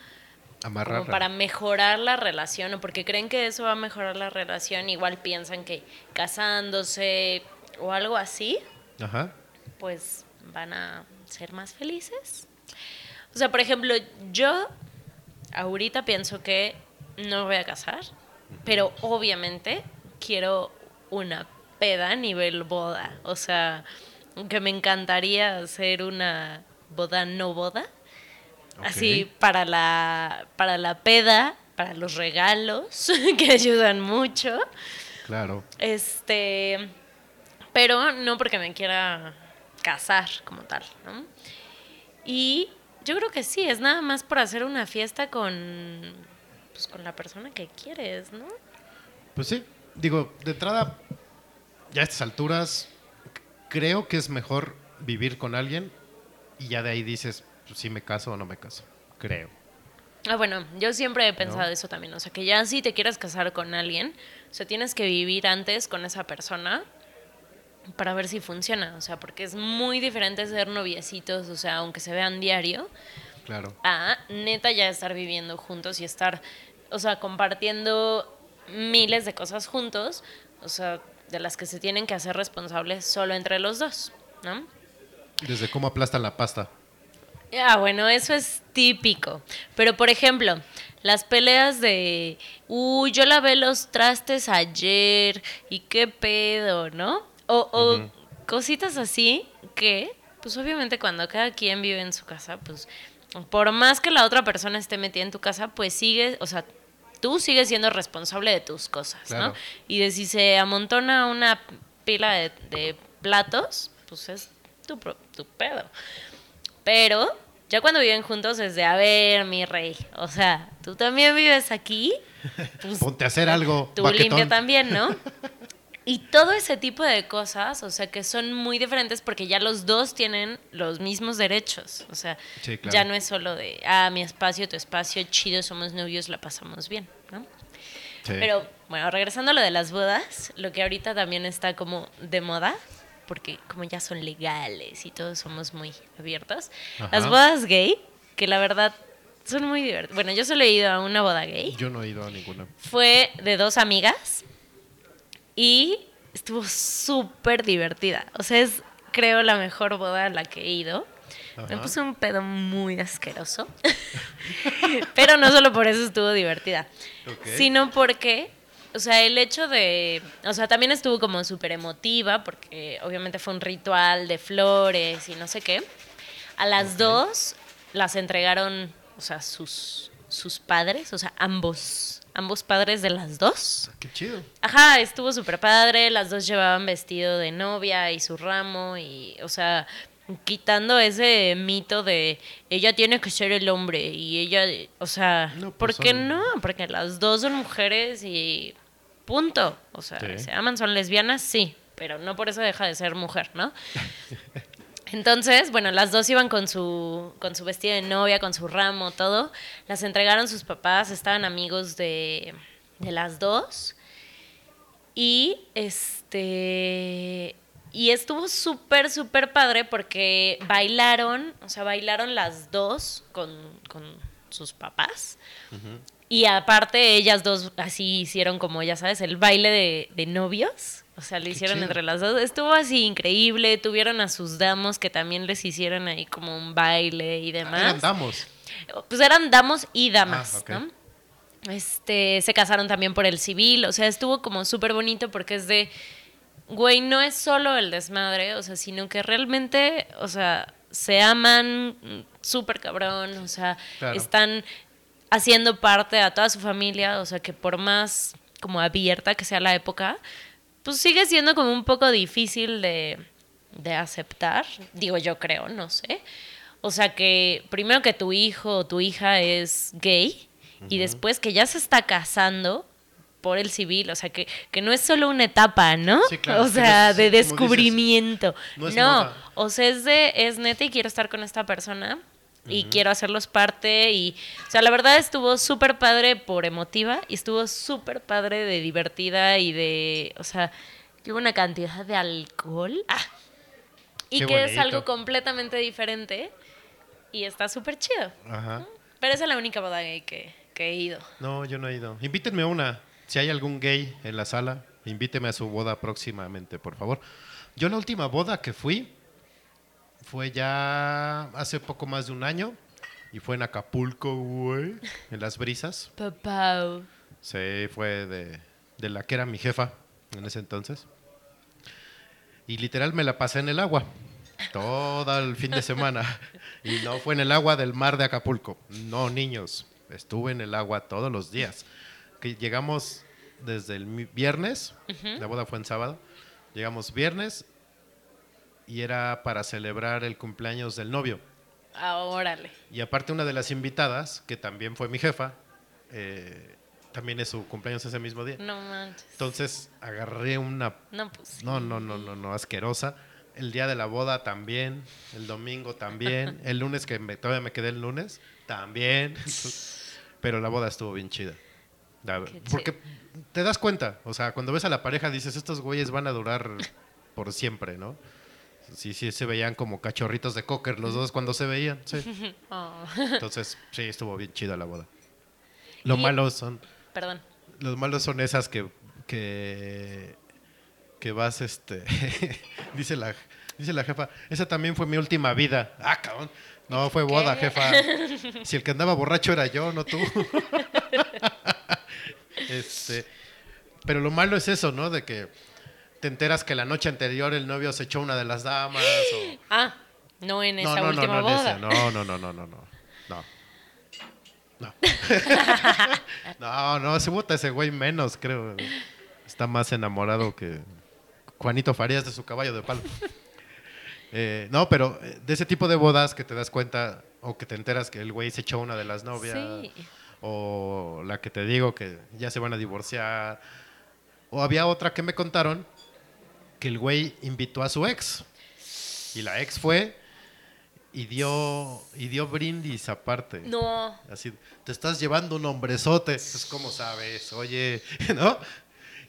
Amarrar. como para mejorar la relación o porque creen que eso va a mejorar la relación, igual piensan que casándose o algo así, Ajá. pues van a ser más felices. O sea, por ejemplo, yo ahorita pienso que no voy a casar, pero obviamente quiero una peda a nivel boda. O sea, que me encantaría hacer una boda no boda. Así para la, para la peda para los regalos, que ayudan mucho. Claro. Este, pero no porque me quiera casar como tal, ¿no? Y yo creo que sí, es nada más por hacer una fiesta con, pues, con la persona que quieres, ¿no? Pues sí, digo, de entrada, ya a estas alturas, creo que es mejor vivir con alguien y ya de ahí dices, pues, si me caso o no me caso. Creo. Ah, bueno, yo siempre he pensado ¿No? eso también. O sea, que ya si te quieres casar con alguien, o sea, tienes que vivir antes con esa persona para ver si funciona. O sea, porque es muy diferente ser noviecitos, o sea, aunque se vean diario, Claro. a neta ya estar viviendo juntos y estar, o sea, compartiendo miles de cosas juntos, o sea, de las que se tienen que hacer responsables solo entre los dos, ¿no? Desde cómo aplastan la pasta. Ya, bueno, eso es típico. Pero, por ejemplo, las peleas de, uy, yo lavé los trastes ayer y qué pedo, ¿no? O, o cositas así que, pues obviamente cuando cada quien vive en su casa, pues por más que la otra persona esté metida en tu casa, pues sigue, o sea, tú sigues siendo responsable de tus cosas, Claro. ¿no? Y de si se amontona una pila de, de platos, pues es tu, pro- tu pedo. Pero ya cuando viven juntos es de, a ver, mi rey, o sea, tú también vives aquí, pues Ponte a hacer algo. tú baquetón. limpia también, ¿no? Y todo ese tipo de cosas, o sea, que son muy diferentes porque ya los dos tienen los mismos derechos. O sea, Sí, claro. ya no es solo de, ah, mi espacio, tu espacio, chido, somos novios, la pasamos bien, ¿no? Sí. Pero bueno, regresando a lo de las bodas, lo que ahorita también está como de moda, porque como ya son legales y todos somos muy abiertos, Ajá. las bodas gay, que la verdad son muy divertidas. Bueno, yo solo he ido a una boda gay, Yo no he ido a ninguna. fue de dos amigas y estuvo súper divertida. O sea, es creo la mejor boda a la que he ido. Me puse un pedo muy asqueroso. Pero no solo por eso estuvo divertida, sino porque, o sea, el hecho de, o sea, también estuvo como súper emotiva, porque obviamente fue un ritual de flores y no sé qué. A las dos las entregaron, o sea, sus, sus padres, o sea, ambos, ambos padres de las dos. Qué chido. Ajá, estuvo súper padre, las dos llevaban vestido de novia y su ramo y, o sea, quitando ese mito de ella tiene que ser el hombre y ella, o sea, No, ¿por pues qué son- no? Porque las dos son mujeres y punto. O sea, Sí. se aman, son lesbianas, sí, pero no por eso deja de ser mujer, ¿no? Entonces, bueno, las dos iban con su, con su vestido de novia, con su ramo, todo. Las entregaron sus papás, estaban amigos de, de las dos. Y este. Y estuvo súper, súper padre porque bailaron, o sea, bailaron las dos con, con sus papás. Y aparte, ellas dos así hicieron como, ya sabes, el baile de, de novios. O sea, lo hicieron chido. entre las dos. Estuvo así increíble. Tuvieron a sus damos que también les hicieron ahí como un baile y demás. Ahí andamos. Pues eran damos y damas, Ah. ¿no? Este, se casaron también por el civil, o sea, estuvo como súper bonito porque es de, güey, no es solo el desmadre, o sea, sino que realmente, o sea, se aman súper cabrón, o sea, Claro. están haciendo parte a toda su familia, o sea, que por más como abierta que sea la época, pues sigue siendo como un poco difícil de, de aceptar, digo yo creo, no sé. O sea que primero que tu hijo o tu hija es gay y después que ya se está casando por el civil, o sea que, que no es solo una etapa, ¿no? Sí, claro, o sea, es- de dices, descubrimiento. no no, o sea, es de es neta y quiero estar con esta persona y quiero hacerlos parte y o sea, la verdad estuvo súper padre por emotiva y estuvo súper padre de divertida y de, o sea, hubo una cantidad de alcohol. Ah, y Qué que es bonito. algo completamente diferente y está súper chido. Ajá. Pero esa es la única boda gay que, que he ido. No, yo no he ido. Invítenme a una. Si hay algún gay en la sala, invíteme a su boda próximamente, por favor. Yo la última boda que fui fue ya hace poco más de un año y fue en Acapulco, güey, en las brisas. Papá. Sí, fue de, de la que era mi jefa en ese entonces. Y literal me la pasé en el agua todo el fin de semana. Y no fue en el agua del mar de Acapulco. No, niños. estuve en el agua todos los días. Que llegamos desde el viernes, la boda fue en sábado, llegamos viernes y era para celebrar el cumpleaños del novio. Ah, órale. Y aparte una de las invitadas, que también fue mi jefa, eh, también es su cumpleaños ese mismo día. No manches. Entonces agarré una... No, pues. sí. No, no, no, no, no, asquerosa. El día de la boda también, el domingo también, el lunes que me- todavía me quedé el lunes, también. Pero la boda estuvo bien chida. La- Qué porque te das cuenta, o sea, cuando ves a la pareja dices, estos güeyes van a durar por siempre, ¿no? Sí, sí, se veían como cachorritos de cocker los dos cuando se veían, sí. Oh, Entonces, sí, estuvo bien chida la boda. Lo Y- malo son, perdón. los malos son esas que, que, que vas, este, dice la, dice la jefa, esa también fue mi última vida. Ah, cabrón. No, fue boda, ¿Qué? jefa. Si el que andaba borracho era yo, no tú. este, pero lo malo es eso, ¿no? De que te enteras que la noche anterior el novio se echó una de las damas o... Ah, no en esa no, no, última no, no, en boda. esa. no, no, no, no, no, no. No. No. no, no, se vota ese güey menos, creo. Está más enamorado que Juanito Farías de su caballo de palo. Eh, no, pero eh, de ese tipo de bodas que te das cuenta o que te enteras que el güey se echó una de las novias Sí. o la que te digo que ya se van a divorciar o había otra que me contaron que el güey invitó a su ex y la ex fue y dio y dio brindis aparte. No. Así, te estás llevando un hombrezote. Es como sabes, oye, ¿no?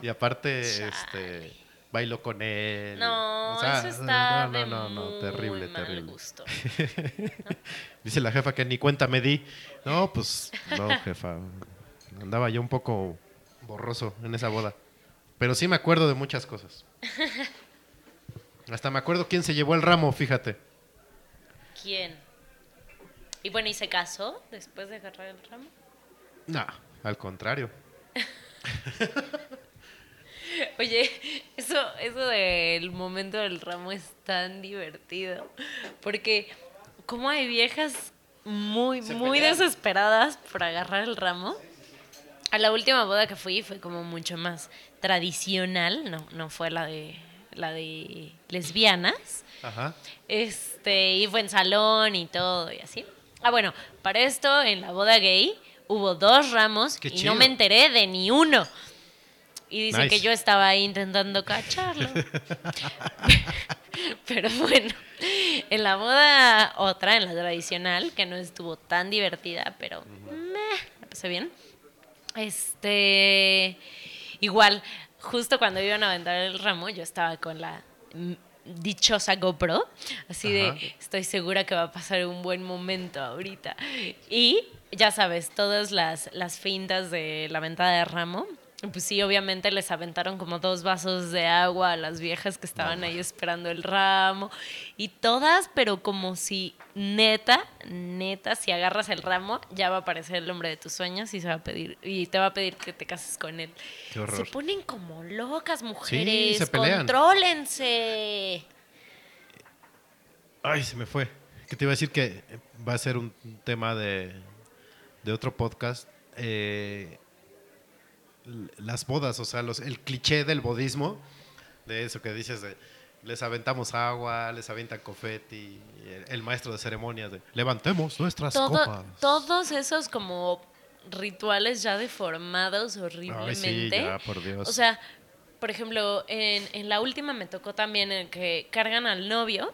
Y aparte, este, bailo con él. No, O sea, eso está no, no, no, no, terrible, mal terrible. gusto. Dice la jefa que ni cuenta me di. No, pues, no, jefa. Andaba yo un poco borroso en esa boda. Pero sí me acuerdo de muchas cosas. Hasta me acuerdo quién se llevó el ramo, fíjate. ¿Quién? Y bueno, ¿y se casó después de agarrar el ramo? No, al contrario. Oye, eso, eso del momento del ramo es tan divertido. Porque como hay viejas muy, Se muy pelean. desesperadas por agarrar el ramo. A la última boda que fui fue como mucho más tradicional, no, no fue la de la de lesbianas. Ajá. Este, y fue en salón y todo y así. Ah, bueno, para esto en la boda gay hubo dos ramos Qué y chido. no me enteré de ni uno. Y dicen Nice. que yo estaba ahí intentando cacharlo. Pero bueno, en la boda otra, en la tradicional, que no estuvo tan divertida, pero meh, la pasé bien. Este, igual, justo cuando iban a aventar el ramo, yo estaba con la dichosa GoPro, así Ajá. de, estoy segura que va a pasar un buen momento ahorita. Y ya sabes, todas las, las fintas de la venta de ramo. Pues sí, obviamente les aventaron como dos vasos de agua a las viejas que estaban ahí esperando el ramo. Y todas, pero como si neta, neta, si agarras el ramo, ya va a aparecer el hombre de tus sueños y se va a pedir, y te va a pedir que te cases con él. Qué horror. Se ponen como locas, mujeres. se pelean. Contrólense. Ay, se me fue. Que te iba a decir que va a ser un tema de, de otro podcast. Eh, las bodas, o sea, los, el cliché del bodismo, de eso que dices de les aventamos agua, les avientan confeti, el, el maestro de ceremonias de levantemos nuestras Todo- copas. todos esos como rituales ya deformados Ay, horriblemente. sí, ya, por Dios. O sea, por ejemplo, en, en la última me tocó también el que cargan al novio,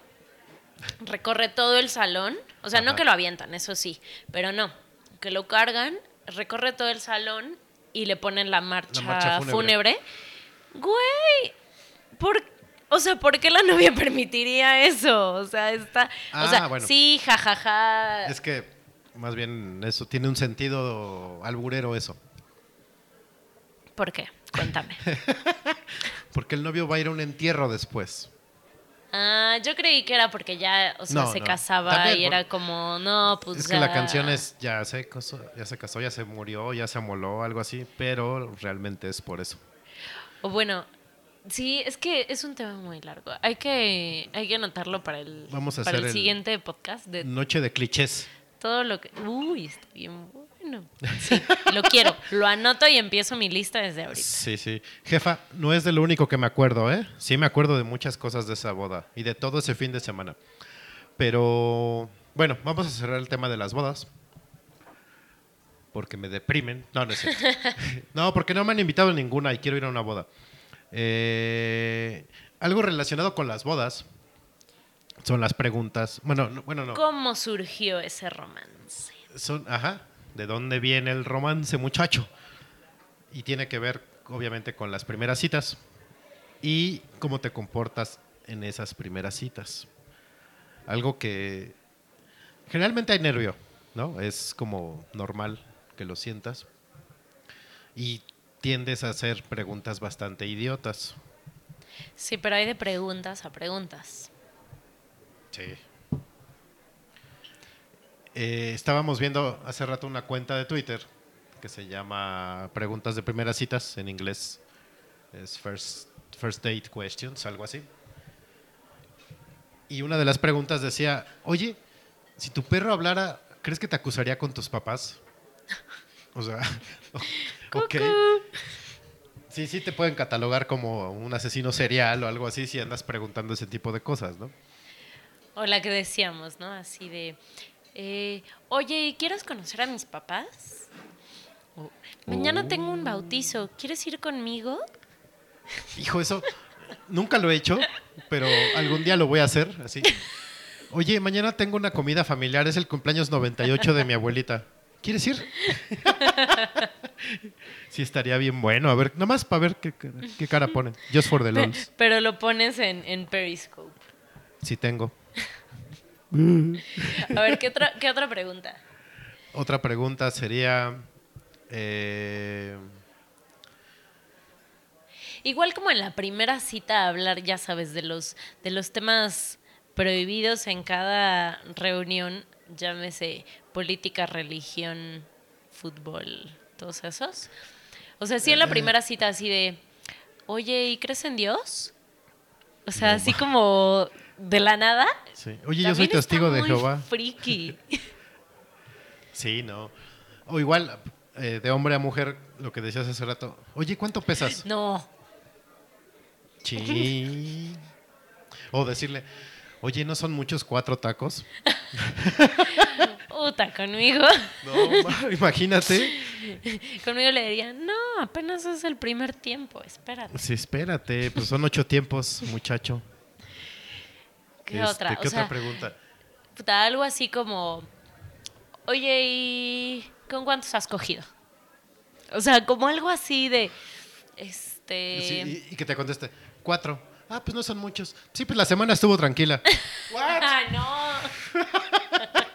recorre todo el salón, o sea, no Ajá. que lo avientan, eso sí, pero no, que lo cargan, recorre todo el salón y le ponen la marcha, marcha fúnebre. Güey, ¿por o sea, ¿por qué la novia permitiría eso? O sea, está, o Ah, sea, bueno. sí, jajaja. Es que más bien eso tiene un sentido alburero eso. ¿Por qué? Cuéntame. Porque el novio va a ir a un entierro después. Ah, yo creí que era porque ya, o sea, No, se no. casaba También y era como, no, pues Es que la canción es ya se casó, ya se casó, ya se murió, ya se amoló, algo así, pero realmente es por eso. O bueno, sí, es que es un tema muy largo. Hay que, hay que anotarlo para el, Vamos a para hacer el el- siguiente podcast de Noche de clichés. todo lo que. Uy, está bien sí, lo quiero. Lo anoto y empiezo mi lista desde ahorita. Sí, sí. Jefa, no es de lo único que me acuerdo, ¿eh? Sí me acuerdo de muchas cosas de esa boda y de todo ese fin de semana. Pero, bueno, vamos a cerrar el tema de las bodas. Porque me deprimen. No, no es cierto. No, porque no me han invitado a ninguna y quiero ir a una boda. Eh, algo relacionado con las bodas son las preguntas. Bueno, no- bueno, no. ¿Cómo surgió ese romance? Son, ajá, ¿de dónde viene el romance, muchacho? Y tiene que ver, obviamente, con las primeras citas y cómo te comportas en esas primeras citas. Algo que generalmente hay nervio, ¿no? Es como normal que lo sientas y tiendes a hacer preguntas bastante idiotas. Sí, pero hay de preguntas a preguntas. Sí. Eh, estábamos viendo hace rato una cuenta de Twitter que se llama Preguntas de primeras citas, en inglés es First, first Date Questions, algo así. Y una de las preguntas decía, oye, si tu perro hablara, ¿crees que te acusaría con tus papás? O sea, ok. Sí, sí te pueden catalogar como un asesino serial o algo así si andas preguntando ese tipo de cosas, ¿no? O la que decíamos, ¿no? Así de, eh, oye, ¿quieres conocer a mis papás? O, Mañana tengo un bautizo, ¿quieres ir conmigo? Hijo, eso nunca lo he hecho, pero algún día lo voy a hacer así. Oye, mañana tengo una comida familiar, es el cumpleaños 98 de mi abuelita. ¿Quieres ir? Sí, estaría bien bueno. A ver, nomás para ver qué, cara ponen. Just for the lols. Pero lo pones en, en Periscope. Sí tengo. A ver, ¿qué otra, ¿qué otra pregunta? Otra pregunta sería... eh, Igual como en la primera cita hablar, ya sabes, de los, de los temas prohibidos en cada reunión, llámese política, religión, fútbol, todos esos. O sea, sí en la primera cita así de, oye, ¿y crees en Dios? O sea, así como de la nada. sí. Oye, yo soy testigo de muy Jehová. Friki. Sí, no. O igual, eh, de hombre a mujer, lo que decías hace rato. Oye, ¿cuánto pesas? No, Sí. O decirle, oye, ¿no son muchos cuatro tacos? puta, conmigo. No, ma- imagínate. Conmigo le dirían, no, apenas es el primer tiempo, espérate. Sí, espérate, pues son ocho tiempos, muchacho. ¿Qué Este, otra? ¿Qué O sea, otra pregunta? puta, algo así como, oye, ¿y con cuántos has cogido? O sea, como algo así de, este... Sí, y, y que te conteste, cuatro. Ah, pues no son muchos. Sí, pues la semana estuvo tranquila. ¡Ah, no!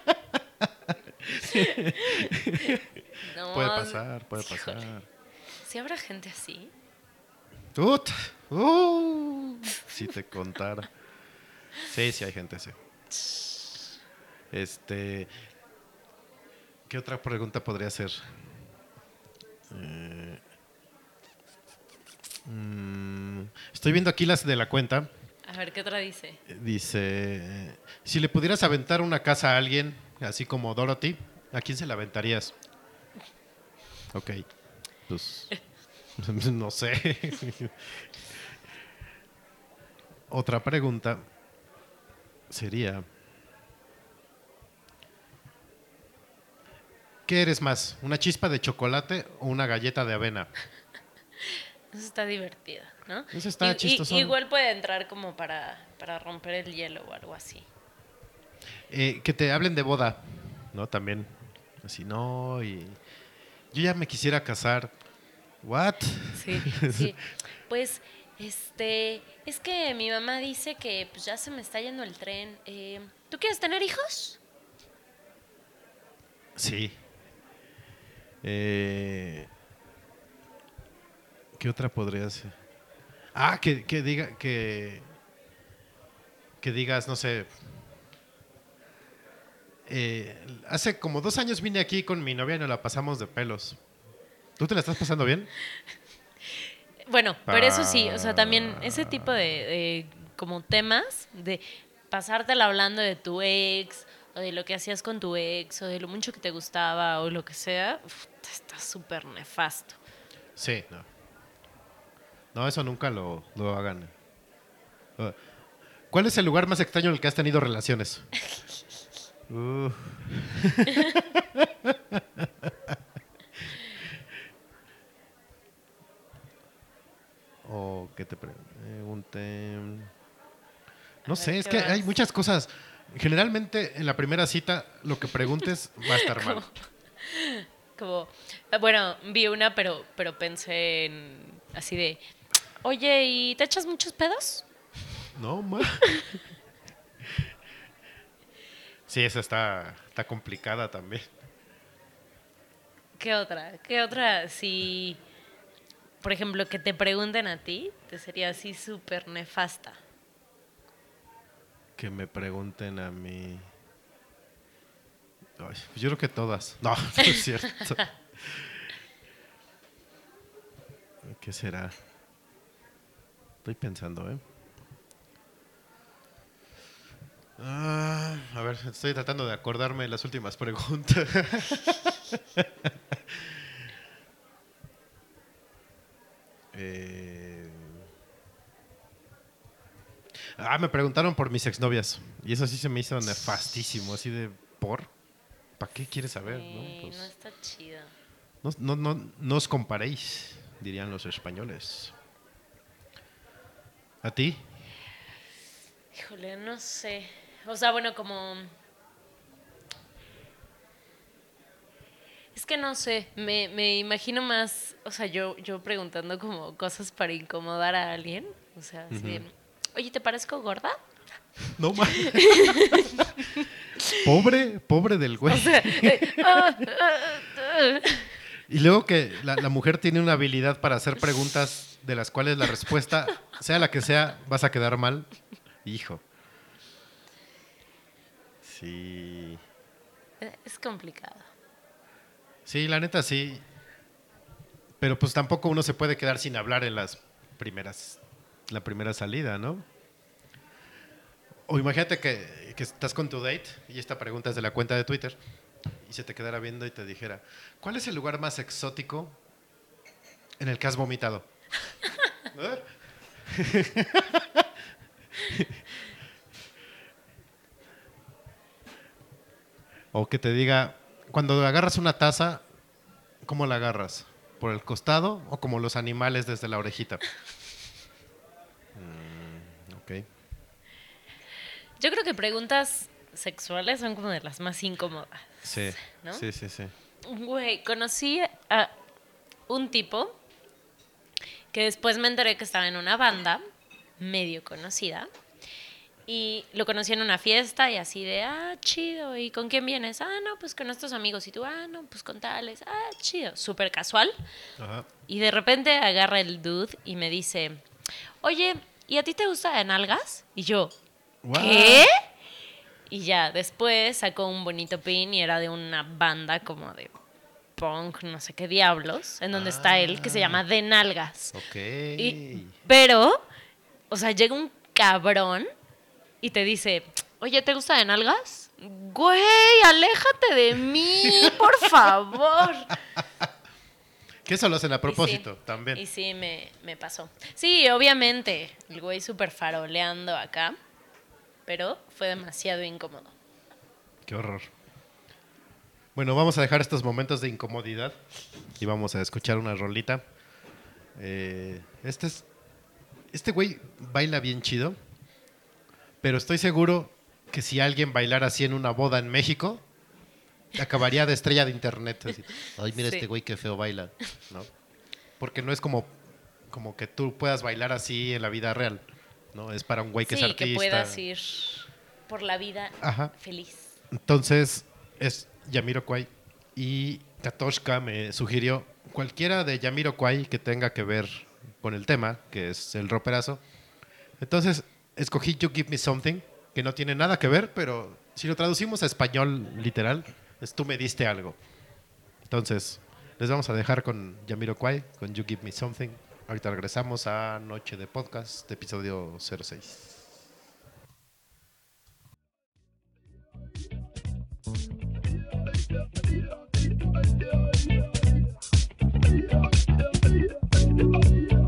No, puede pasar, puede híjole. pasar. ¿Sí habrá gente así? Ut, uh, si te contara. Sí, sí hay gente así. Este, ¿qué otra pregunta podría ser? Eh, mm, estoy viendo aquí las de la cuenta. A ver, ¿qué otra dice? Dice, si le pudieras aventar una casa a alguien, así como Dorothy, ¿a quién se la aventarías? Ok, pues no sé. Otra pregunta sería, ¿qué eres más? ¿Una chispa de chocolate o una galleta de avena? Eso está divertido, ¿no? Eso está chistoso. igual puede entrar como para, para romper el hielo o algo así. Eh, que te hablen de boda, ¿no? También. Así, no, y yo ya me quisiera casar. ¿What? Sí, sí. Pues, este, es que mi mamá dice que pues, ya se me está yendo el tren. Eh, ¿Tú quieres tener hijos? Sí. Eh, ¿Qué otra podría ser? Ah, que, que diga, que, que digas, no sé. eh, hace como dos años vine aquí con mi novia y nos la pasamos de pelos. ¿Tú te la estás pasando bien? Bueno, pero eso sí, o sea, también ese tipo de, de como temas de pasártela hablando de tu ex o de lo que hacías con tu ex, o de lo mucho que te gustaba, o lo que sea, uf, está súper nefasto. Sí, no. No, eso nunca lo, lo hagan. ¿Cuál es el lugar más extraño en el que has tenido relaciones? Uh. que te pregunten. No sé, es ¿qué que hay muchas cosas. Generalmente en la primera cita lo que preguntes va a estar mal. Como, ah, bueno, vi una, pero, pero pensé en así de, oye, ¿y te echas muchos pedos? No, ma. Sí, esa está, está complicada también. ¿Qué otra? ¿Qué otra? Si, por ejemplo, que te pregunten a ti, te sería así súper nefasta. Que me pregunten a mí. Pues yo creo que todas. No, no es cierto. ¿Qué será? Estoy pensando, ¿eh? Ah, a ver, estoy tratando de acordarme de las últimas preguntas. Eh, Ah, me preguntaron por mis exnovias. Y eso sí se me hizo nefastísimo. Así de, ¿por? ¿Para qué quieres saber? Sí, no? Pues, no está chido. no, no, no- no os comparéis, dirían los españoles. ¿A ti? Híjole, no sé. O sea, bueno, como... Es que no sé, me, me imagino más, o sea, yo, yo preguntando como cosas para incomodar a alguien. O sea, así de, oye, ¿te parezco gorda? No mames. pobre, pobre del güey. y luego que la, la mujer tiene una habilidad para hacer preguntas de las cuales la respuesta, sea la que sea, vas a quedar mal. Hijo. Sí. Es complicado. Sí, la neta sí. Pero pues tampoco uno se puede quedar sin hablar en las primeras, la primera salida, ¿no? O imagínate que, que estás con tu date y esta pregunta es de la cuenta de Twitter y se te quedara viendo y te dijera, ¿cuál es el lugar más exótico en el que has vomitado? ¿Eh? O que te diga, cuando agarras una taza, ¿cómo la agarras? ¿Por el costado o como los animales desde la orejita? Mm, ok. Yo creo que preguntas sexuales son como de las más incómodas. Sí, ¿No? sí, sí, sí. Güey, conocí a un tipo que después me enteré que estaba en una banda medio conocida. Y lo conocí en una fiesta y así de, ah, chido, ¿y con quién vienes? Ah, no, pues con estos amigos. Y tú, ah, no, pues con tales. Ah, chido. Súper casual. Ajá. Y de repente agarra el dude y me dice, oye, ¿y a ti te gusta de nalgas? Y yo, What? ¿qué? Y ya, después sacó un bonito pin y era de una banda como de punk, no sé qué diablos, en donde está él, que se llama De Nalgas. Ok. Y- pero, o sea, llega un cabrón y te dice, oye, ¿te gusta de nalgas? Güey, aléjate de mí, por favor. Que eso lo hacen a Y sí, propósito también. Y sí, me, me pasó. Sí, obviamente, el güey súper faroleando acá, pero fue demasiado incómodo. Qué horror. Bueno, vamos a dejar estos momentos de incomodidad y vamos a escuchar una rolita. Eh, este es, este güey baila bien chido, pero estoy seguro que si alguien bailara así en una boda en México, acabaría de estrella de internet. así. Ay, mira Sí. este güey qué feo baila, ¿no? Porque no es como, como que tú puedas bailar así en la vida real, ¿no? Es para un güey que sí, es artista. que puedas ir por la vida Ajá. feliz. Entonces es Yamiroquai y Katoshka me sugirió cualquiera de Yamiroquai que tenga que ver con el tema, que es el roperazo. Entonces escogí You Give Me Something, que no tiene nada que ver, pero si lo traducimos a español literal, es Tú me diste algo. Entonces, les vamos a dejar con Yamiro Kwai, con You Give Me Something. Ahorita regresamos a Noche de Podcast, episodio 06. Yeah.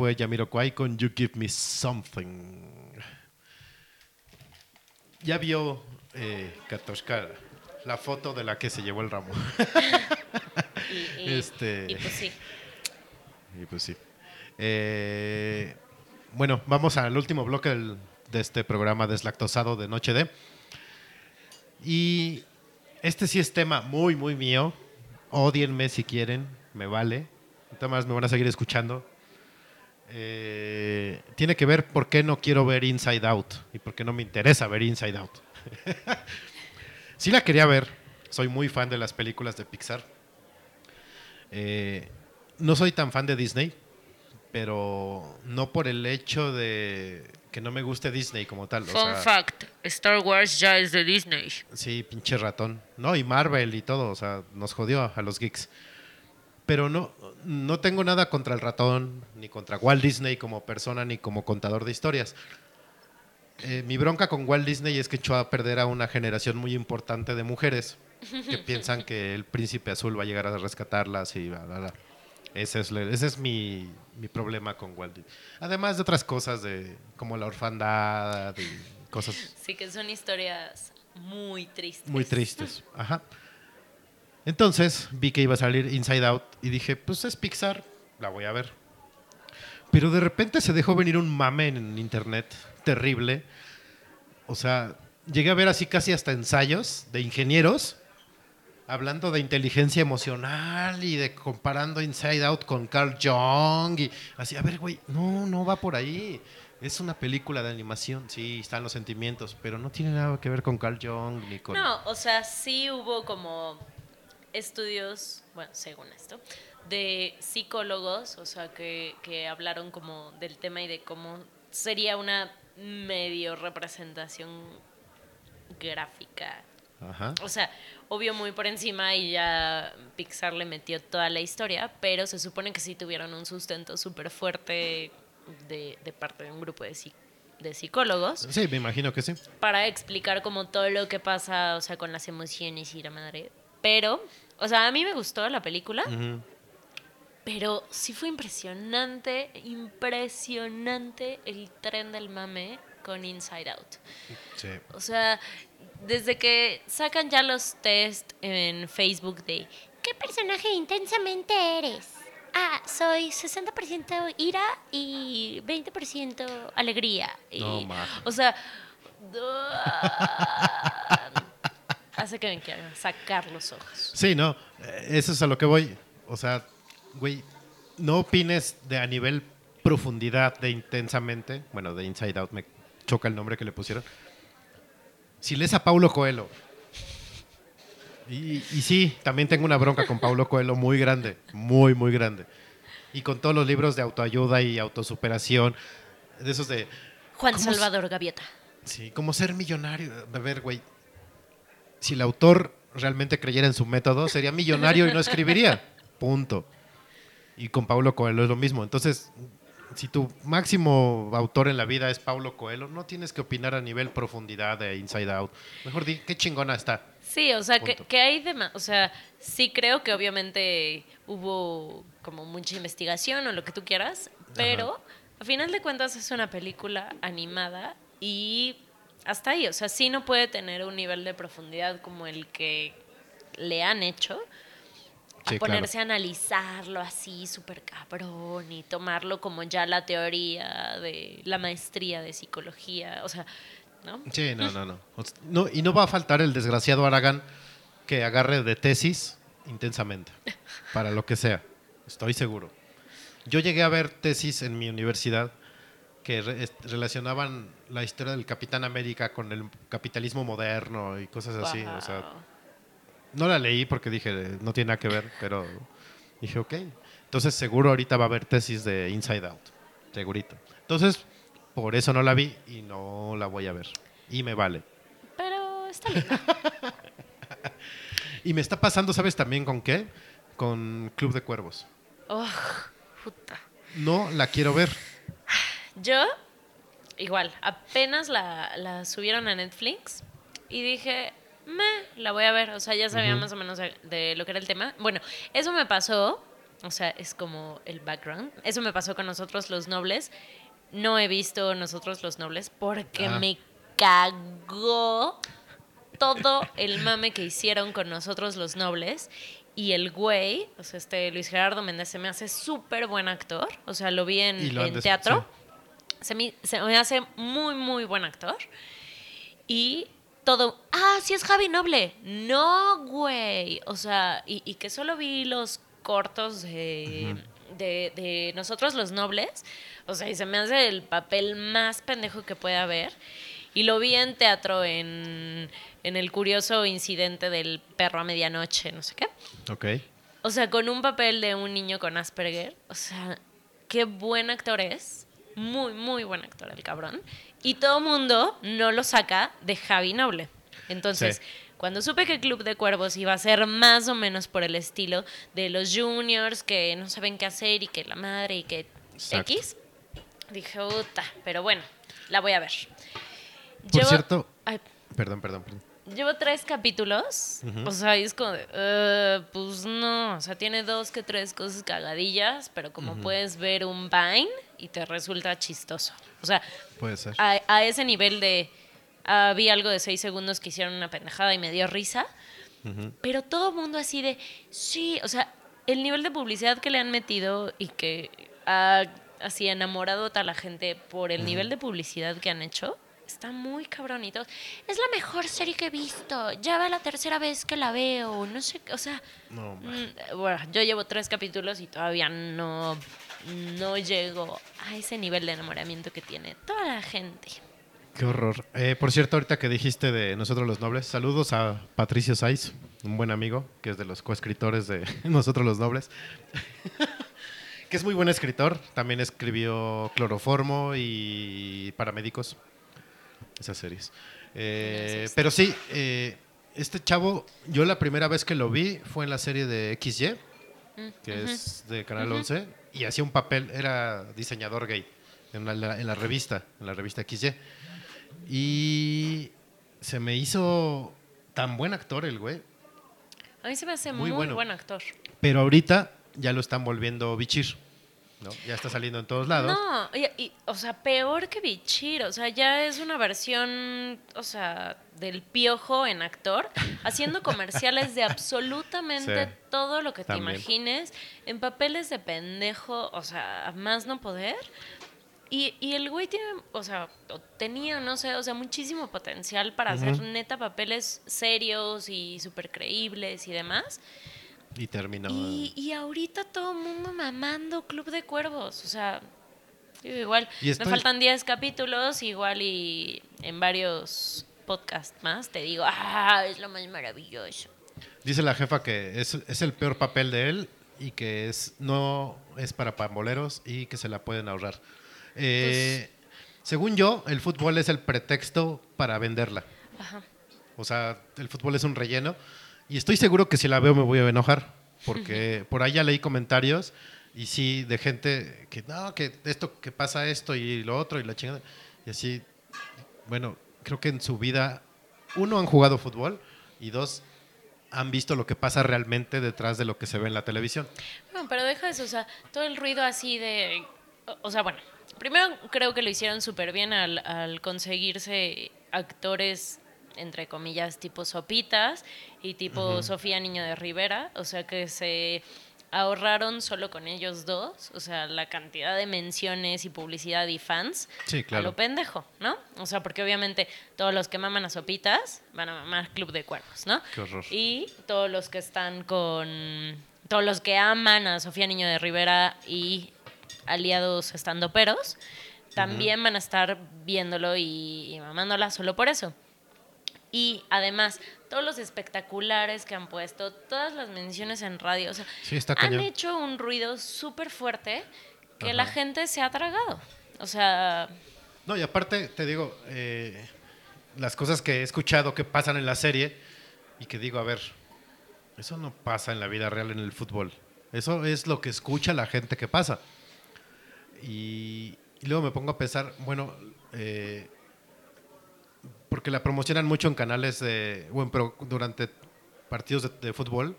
Fue Yamiroquai con You Give Me Something. Ya vio eh, Katoshka la foto de la que se llevó el ramo. Y, y- Este- y pues sí. Y pues sí. Eh, bueno, vamos al último bloque del- de este programa deslactosado de Noche D. Y este sí es tema muy, muy mío. Odienme si quieren, me vale. Nada más me van a seguir escuchando. Eh, tiene que ver por qué no quiero ver Inside Out y por qué no me interesa ver Inside Out. sí la quería ver. Soy muy fan de las películas de Pixar. Eh, no soy tan fan de Disney, pero no por el hecho de que no me guste Disney como tal. o Fun sea, fact, Star Wars ya es de Disney. Sí, pinche ratón. No, y Marvel y todo, o sea, nos jodió a los geeks. Pero no, no tengo nada contra el ratón, ni contra Walt Disney como persona, ni como contador de historias. Eh, mi bronca con Walt Disney es que echó a perder a una generación muy importante de mujeres que piensan que el príncipe azul va a llegar a rescatarlas y bla, bla, bla. Ese es, le- ese es mi, mi problema con Walt Disney. Además de otras cosas de como la orfandad y cosas Sí que son historias muy tristes. muy tristes. Ajá. Entonces vi que iba a salir Inside Out y dije, pues es Pixar, la voy a ver. Pero de repente se dejó venir un mame en internet terrible. O sea, llegué a ver así casi hasta ensayos de ingenieros hablando de inteligencia emocional y de comparando Inside Out con Carl Jung y así, a ver, güey, no, no va por ahí. Es una película de animación, sí, están los sentimientos, pero no tiene nada que ver con Carl Jung ni con No, o sea, sí hubo como estudios, bueno, según esto, de psicólogos, o sea, que, que hablaron como del tema y de cómo sería una medio representación gráfica. Ajá. O sea, obvio muy por encima y ya Pixar le metió toda la historia, pero se supone que sí tuvieron un sustento súper fuerte de, de parte de un grupo de, de psicólogos Sí, me imagino que sí. para explicar como todo lo que pasa, o sea, con las emociones y la madre. Pero, o sea, a mí me gustó la película, pero sí fue impresionante, impresionante el tren del mame con Inside Out. Sí. O sea, desde que sacan ya los test en Facebook de ¿qué personaje intensamente eres? Ah, soy 60% ira y 20% alegría. Y, No. O sea, hace que me quieran sacar los ojos. Sí, no, eso es a lo que voy. O sea, güey, no opines de a nivel profundidad de intensamente. Bueno, de Inside Out me choca el nombre que le pusieron. Si lees a Paulo Coelho. Y, y sí, también tengo una bronca con Paulo Coelho muy grande, muy, muy grande. Y con todos los libros de autoayuda y autosuperación, de esos de... Juan ¿Cómo se- Salvador Gaviota. Sí, como ser millonario. A ver, güey. Si el autor realmente creyera en su método, sería millonario y no escribiría. Punto. Y con Paulo Coelho es lo mismo. Entonces, si tu máximo autor en la vida es Paulo Coelho, no tienes que opinar a nivel profundidad de Inside Out. Mejor di, qué chingona está. Sí, o sea, que, Punto. que hay demás, o sea, sí creo que obviamente hubo como mucha investigación o lo que tú quieras, pero a final de cuentas es una película animada y hasta ahí, o sea, sí no puede tener un nivel de profundidad como el que le han hecho. A Sí, ponerse a analizarlo así súper cabrón y tomarlo como ya la teoría de la maestría de psicología, o sea, ¿no? Sí, no, no, no. No. Y no va a faltar el desgraciado Aragán que agarre de tesis intensamente, para lo que sea. Estoy seguro. Yo llegué a ver tesis en mi universidad que re- relacionaban la historia del Capitán América con el capitalismo moderno y cosas así. O sea, Wow. no la leí porque dije, no tiene nada que ver, pero dije, ok. Entonces seguro ahorita va a haber tesis de Inside Out, segurito. Entonces, por eso no la vi y no la voy a ver. Y me vale. Pero está linda. Y me está pasando, ¿sabes también con qué? Con Club de Cuervos. Oh, puta. No la quiero ver. Yo, igual, apenas la, la subieron a Netflix y dije, me, la voy a ver. O sea, ya sabía más o menos de, lo que era el tema. Bueno, eso me pasó, o sea, es como el background. Eso me pasó con nosotros los nobles. No he visto nosotros los nobles porque Ah. me cagó todo el mame que hicieron con nosotros los nobles. Y el güey, o sea, este Luis Gerardo Méndez se me hace súper buen actor. O sea, lo vi en, lo teatro. Se me, se me hace muy, muy buen actor. Y todo, ah, sí es Javi Noble. No, güey. O sea, y, y que solo vi los cortos de, de, de nosotros los nobles. O sea, y se me hace el papel más pendejo que puede haber. Y lo vi en teatro en, en el curioso incidente del perro a medianoche, no sé qué. Ok. O sea, con un papel de un niño con Asperger. O sea, qué buen actor es. Muy, muy buen actor el cabrón. Y todo mundo no lo saca de Javi Noble. Entonces, Sí. cuando supe que Club de Cuervos iba a ser más o menos por el estilo de los juniors que no saben qué hacer y que la madre y que Exacto. X, dije, puta, pero bueno, la voy a ver. Por cierto- Ay, Perdón, perdón, perdón. Llevo tres capítulos, o sea, es como de, "Eh, pues no, o sea, tiene dos que tres cosas cagadillas, pero como puedes ver un Vine y te resulta chistoso. O sea, Puede ser. a, a ese nivel de, ah, vi algo de seis segundos que hicieron una pendejada y me dio risa, pero todo mundo así de, sí, o sea, el nivel de publicidad que le han metido y que ha así enamorado a la gente por el nivel de publicidad que han hecho, está muy cabronito. Es la mejor serie que he visto, ya va la tercera vez que la veo, no sé, o sea, No, mm, bueno, yo llevo tres capítulos y todavía no, no llego a ese nivel de enamoramiento que tiene toda la gente. Qué horror. Eh, por cierto, ahorita que dijiste de Nosotros los Nobles, saludos a Patricio Saiz, un buen amigo, que es de los coescritores de Nosotros los Nobles. que es muy buen escritor. También escribió Cloroformo y Paramédicos. Esas series. Eh, pero sí, eh, este chavo, yo la primera vez que lo vi fue en la serie de XY, que es de Canal 11, y hacía un papel, era diseñador gay en la, en la revista, en la revista XY. Y se me hizo tan buen actor el güey, A mí se me hace Muy muy, bueno. buen actor. pero ahorita ya lo están volviendo bichir. ¿No? Ya está saliendo en todos lados. No, y, y, o sea, peor que Bichir, o sea, ya es una versión, o sea, del piojo en actor, haciendo comerciales de absolutamente Sí, todo lo que te imagines, en papeles de pendejo, o sea, más no poder. Y, y el güey tiene, o sea, tenía, no sé, o sea, muchísimo potencial para hacer neta papeles serios y súper creíbles y demás. Y terminó. Y, y ahorita todo el mundo mamando Club de Cuervos. O sea, igual Y me faltan 10 capítulos, igual y en varios podcasts más te digo, ah, es lo más maravilloso. Dice la jefa que es, es el peor papel de él y que es no es para pamboleros y que se la pueden ahorrar. Eh, según yo, el fútbol es el pretexto para venderla. Ajá. O sea, el fútbol es un relleno. Y estoy seguro que si la veo me voy a enojar. Porque por ahí ya leí comentarios Y sí, de gente que no, que esto, que pasa esto y lo otro y la chingada. Y así, bueno, creo que en su vida, uno, han jugado fútbol y dos, han visto lo que pasa realmente detrás de lo que se ve en la televisión. No, pero deja eso, o sea, todo el ruido así de... o- O sea, bueno, primero creo que lo hicieron súper bien al, al conseguirse actores, entre comillas, tipo Sopitas y tipo Sofía Niño de Rivera, o sea, que se ahorraron solo con ellos dos, o sea, la cantidad de menciones y publicidad y fans Sí, a lo pendejo, ¿no? O sea, porque obviamente todos los que maman a Sopitas van a mamar Club de Cuervos, ¿no? Qué horror. Y todos los que están con. Todos los que aman a Sofía Niño de Rivera y aliados estandoperos también van a estar viéndolo y, y mamándola solo por eso. Y además, todos los espectaculares que han puesto, todas las menciones en radio, o sea, Sí, está han cañón. hecho un ruido súper fuerte que Ajá. la gente se ha tragado. O sea, No, y aparte, te digo, eh, las cosas que he escuchado que pasan en la serie y que digo, a ver, eso no pasa en la vida real en el fútbol. Eso es lo que escucha la gente que pasa. Y, y luego me pongo a pensar, bueno, eh, porque la promocionan mucho en canales de, bueno, pero durante partidos de, de fútbol,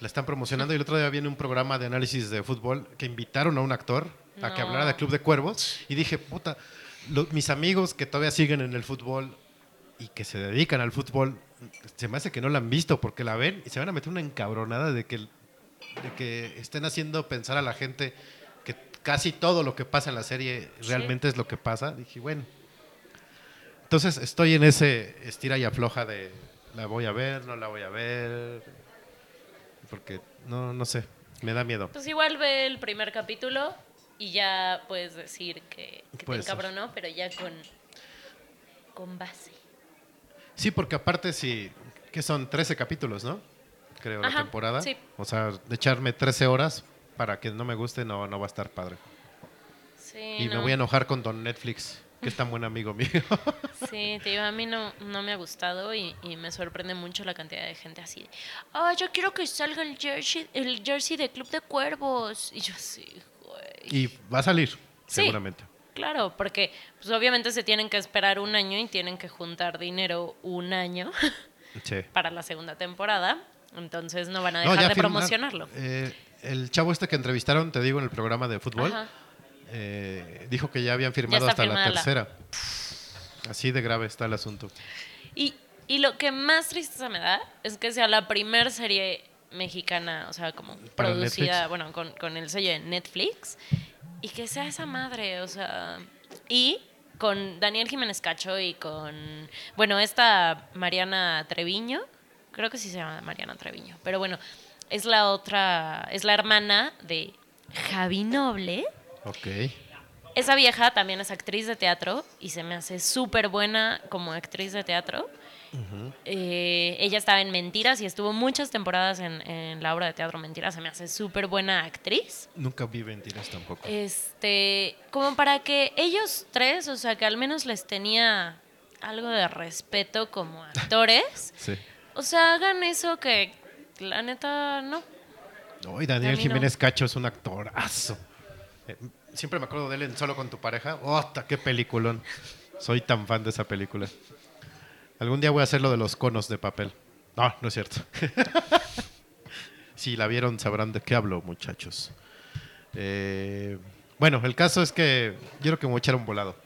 la están promocionando y el otro día viene un programa de análisis de fútbol que invitaron a un actor a que hablara de Club de Cuervos y dije, puta, lo- mis amigos que todavía siguen en el fútbol y que se dedican al fútbol, se me hace que no la han visto porque la ven y se van a meter una encabronada de que, de que estén haciendo pensar a la gente que casi todo lo que pasa en la serie realmente es lo que pasa. Dije, bueno. Entonces estoy en ese estira y afloja de la voy a ver, no la voy a ver, porque no, no sé, me da miedo. Pues igual ve el primer capítulo y ya puedes decir que, que te encabronó, pero ya con, con base. Sí, porque aparte si, que son 13 capítulos, ¿no? Creo la temporada. sí. O sea, de echarme 13 horas para que no me guste, no, no va a estar padre. Sí, y me voy a enojar con Don Netflix, que es tan buen amigo mío. Sí, te digo, a mí no, no me ha gustado y, y me sorprende mucho la cantidad de gente así de, ah, yo quiero que salga el jersey, el jersey de Club de Cuervos. Y yo sí, güey. y va a salir, Sí. seguramente. Claro, porque pues obviamente se tienen que esperar un año y tienen que juntar dinero un año Sí. para la segunda temporada. Entonces no van a dejar de promocionarlo. eh, el chavo este que entrevistaron, te digo, en el programa de fútbol, Ajá. Eh, dijo que ya habían firmado hasta la tercera. Así de grave está el asunto. Y, y lo que más tristeza me da es que sea la primer serie mexicana, o sea, como Para producida, Netflix. bueno, con, con el sello de Netflix, y que sea esa madre, o sea, y con Daniel Jiménez Cacho y con, bueno, esta Mariana Treviño, creo que sí se llama Mariana Treviño, pero bueno, es la otra, es la hermana de Javi Noble. Ok. Esa vieja también es actriz de teatro y se me hace súper buena como actriz de teatro. Eh, ella estaba en Mentiras y estuvo muchas temporadas en, en la obra de teatro Mentiras. Se me hace súper buena actriz. Nunca vi mentiras tampoco. Este, como para que ellos tres, o sea, que al menos les tenía algo de respeto como actores. Sí. O sea, hagan eso que la neta no. No, y Daniel no. Jiménez Cacho es un actorazo. Eh, siempre me acuerdo de él en Solo con tu pareja. ¡Ota, qué peliculón! Soy tan fan de esa película. Algún día voy a hacer lo de los conos de papel. No, no es cierto. si la vieron sabrán de qué hablo, muchachos. Eh, bueno, el caso es que yo que me voy echar un volado.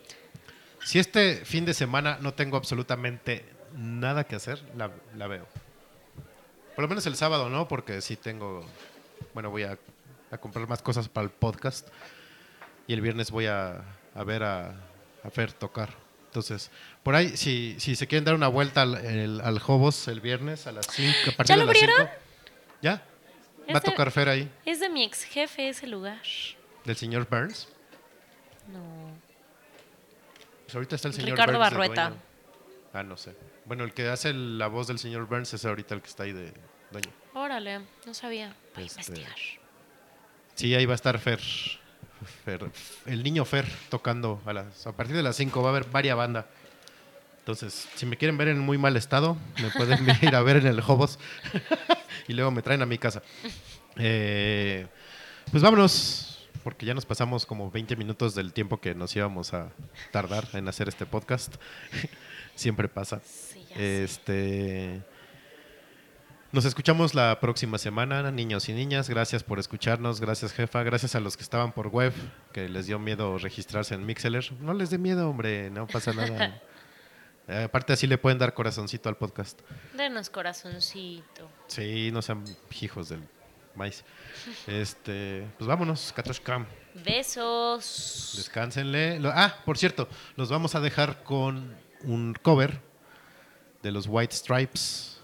Si este fin de semana no tengo absolutamente nada que hacer, la, la veo. Por lo menos el sábado, ¿no? Porque sí tengo. Bueno, voy a, a comprar más cosas para el podcast. Y el viernes voy a, a ver a, a Fer tocar. Entonces, por ahí, si, si se quieren dar una vuelta al, el- al Hobos el viernes a las 5. A partir ¿Ya de lo las abrieron? 5. ¿Ya? Va a tocar Fer ahí, Es de mi ex jefe ese lugar. del señor Burns. No. Pues ahorita está el señor Ricardo Burns Barrueta. Ah, no sé. Bueno, el que hace la voz del señor Burns es ahorita el que está ahí de dueño. Órale, no sabía. Voy a Este, investigar. Sí, ahí va a estar Fer. Fer- el niño Fer tocando a las a partir de las 5 va a haber varias bandas. Entonces, si me quieren ver en muy mal estado, me pueden ir a ver en el Hobos y luego me traen a mi casa. Eh, Pues vámonos, porque ya nos pasamos como 20 minutos del tiempo que nos íbamos a tardar en hacer este podcast. Siempre pasa. Sí, ya sé. Nos escuchamos la próxima semana, niños y niñas. Gracias por escucharnos. Gracias, jefa. Gracias a los que estaban por web, que les dio miedo registrarse en Mixeler. No les dé miedo, hombre. No pasa nada. Eh, aparte, así le pueden dar corazoncito al podcast. Denos corazoncito. Sí, no sean hijos del maíz. Este, pues vámonos, Katoshkam. Besos. Descánsenle. Ah, por cierto, los vamos a dejar con un cover de los White Stripes.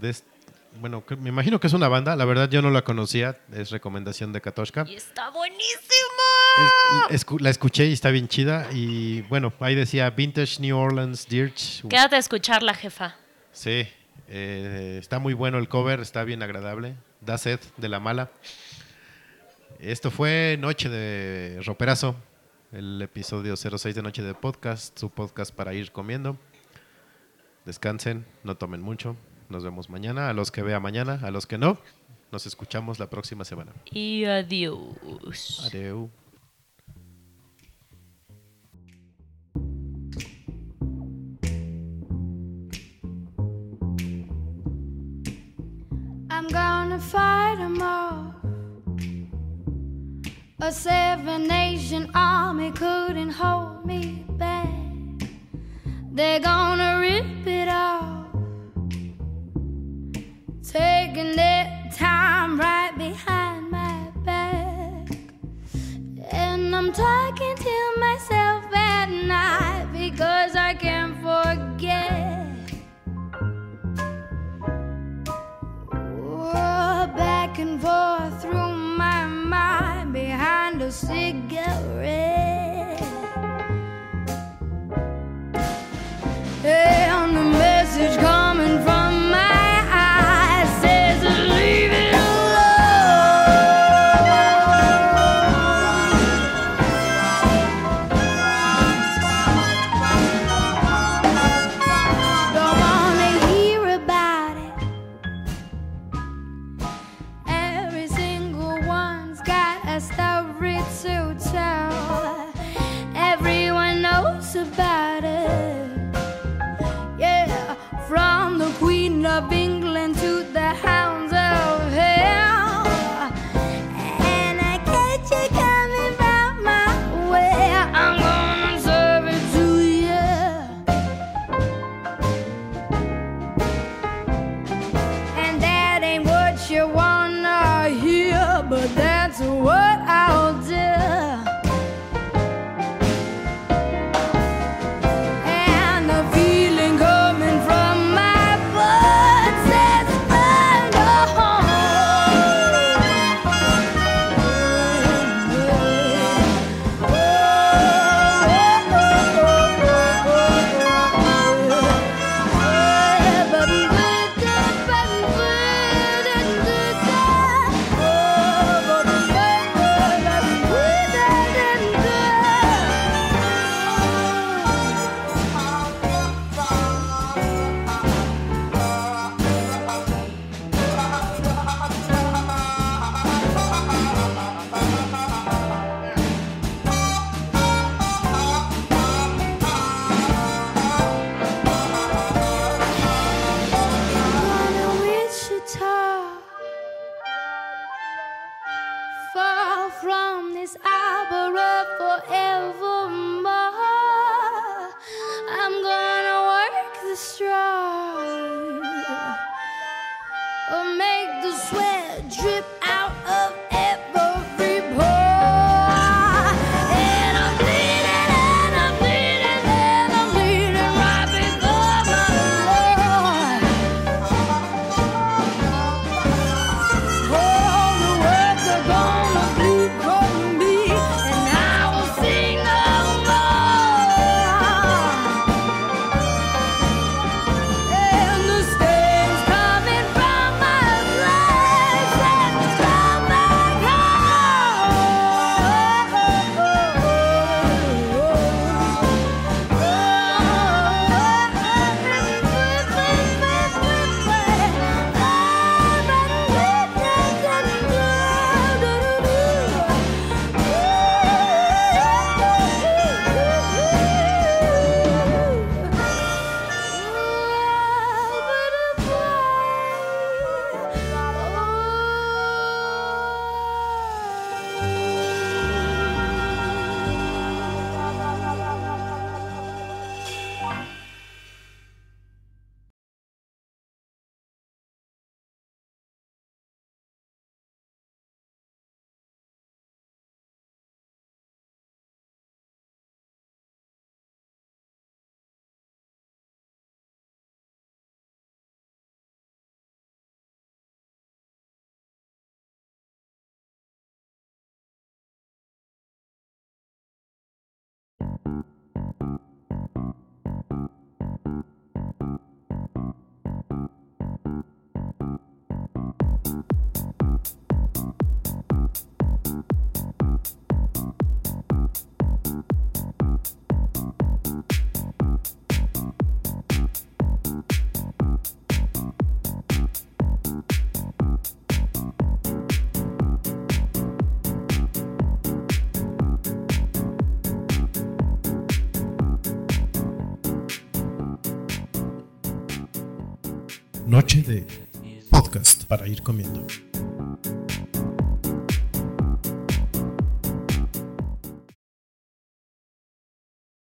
De bueno, que- me imagino que es una banda. La verdad, yo no la conocía. Es recomendación de Katoshka. Y está buenísimo. Es- la escuché y está bien chida. Y bueno, ahí decía Vintage New Orleans Dirge. Quédate a escuchar la jefa. Sí, eh, está muy bueno el cover, está bien agradable. Da sed de la mala. Esto fue Noche de Roperazo, el episodio 06 de Noche de Podcast, su podcast para ir comiendo. Descansen, no tomen mucho. Nos vemos mañana. A los que vea mañana, a los que no, nos escuchamos la próxima semana. Y adiós. Adeu. I'm gonna fight 'em off. A seven nation army couldn't hold me back. They're gonna rip it off. I'm talking to myself at night because I can't this album. De podcast para ir comiendo.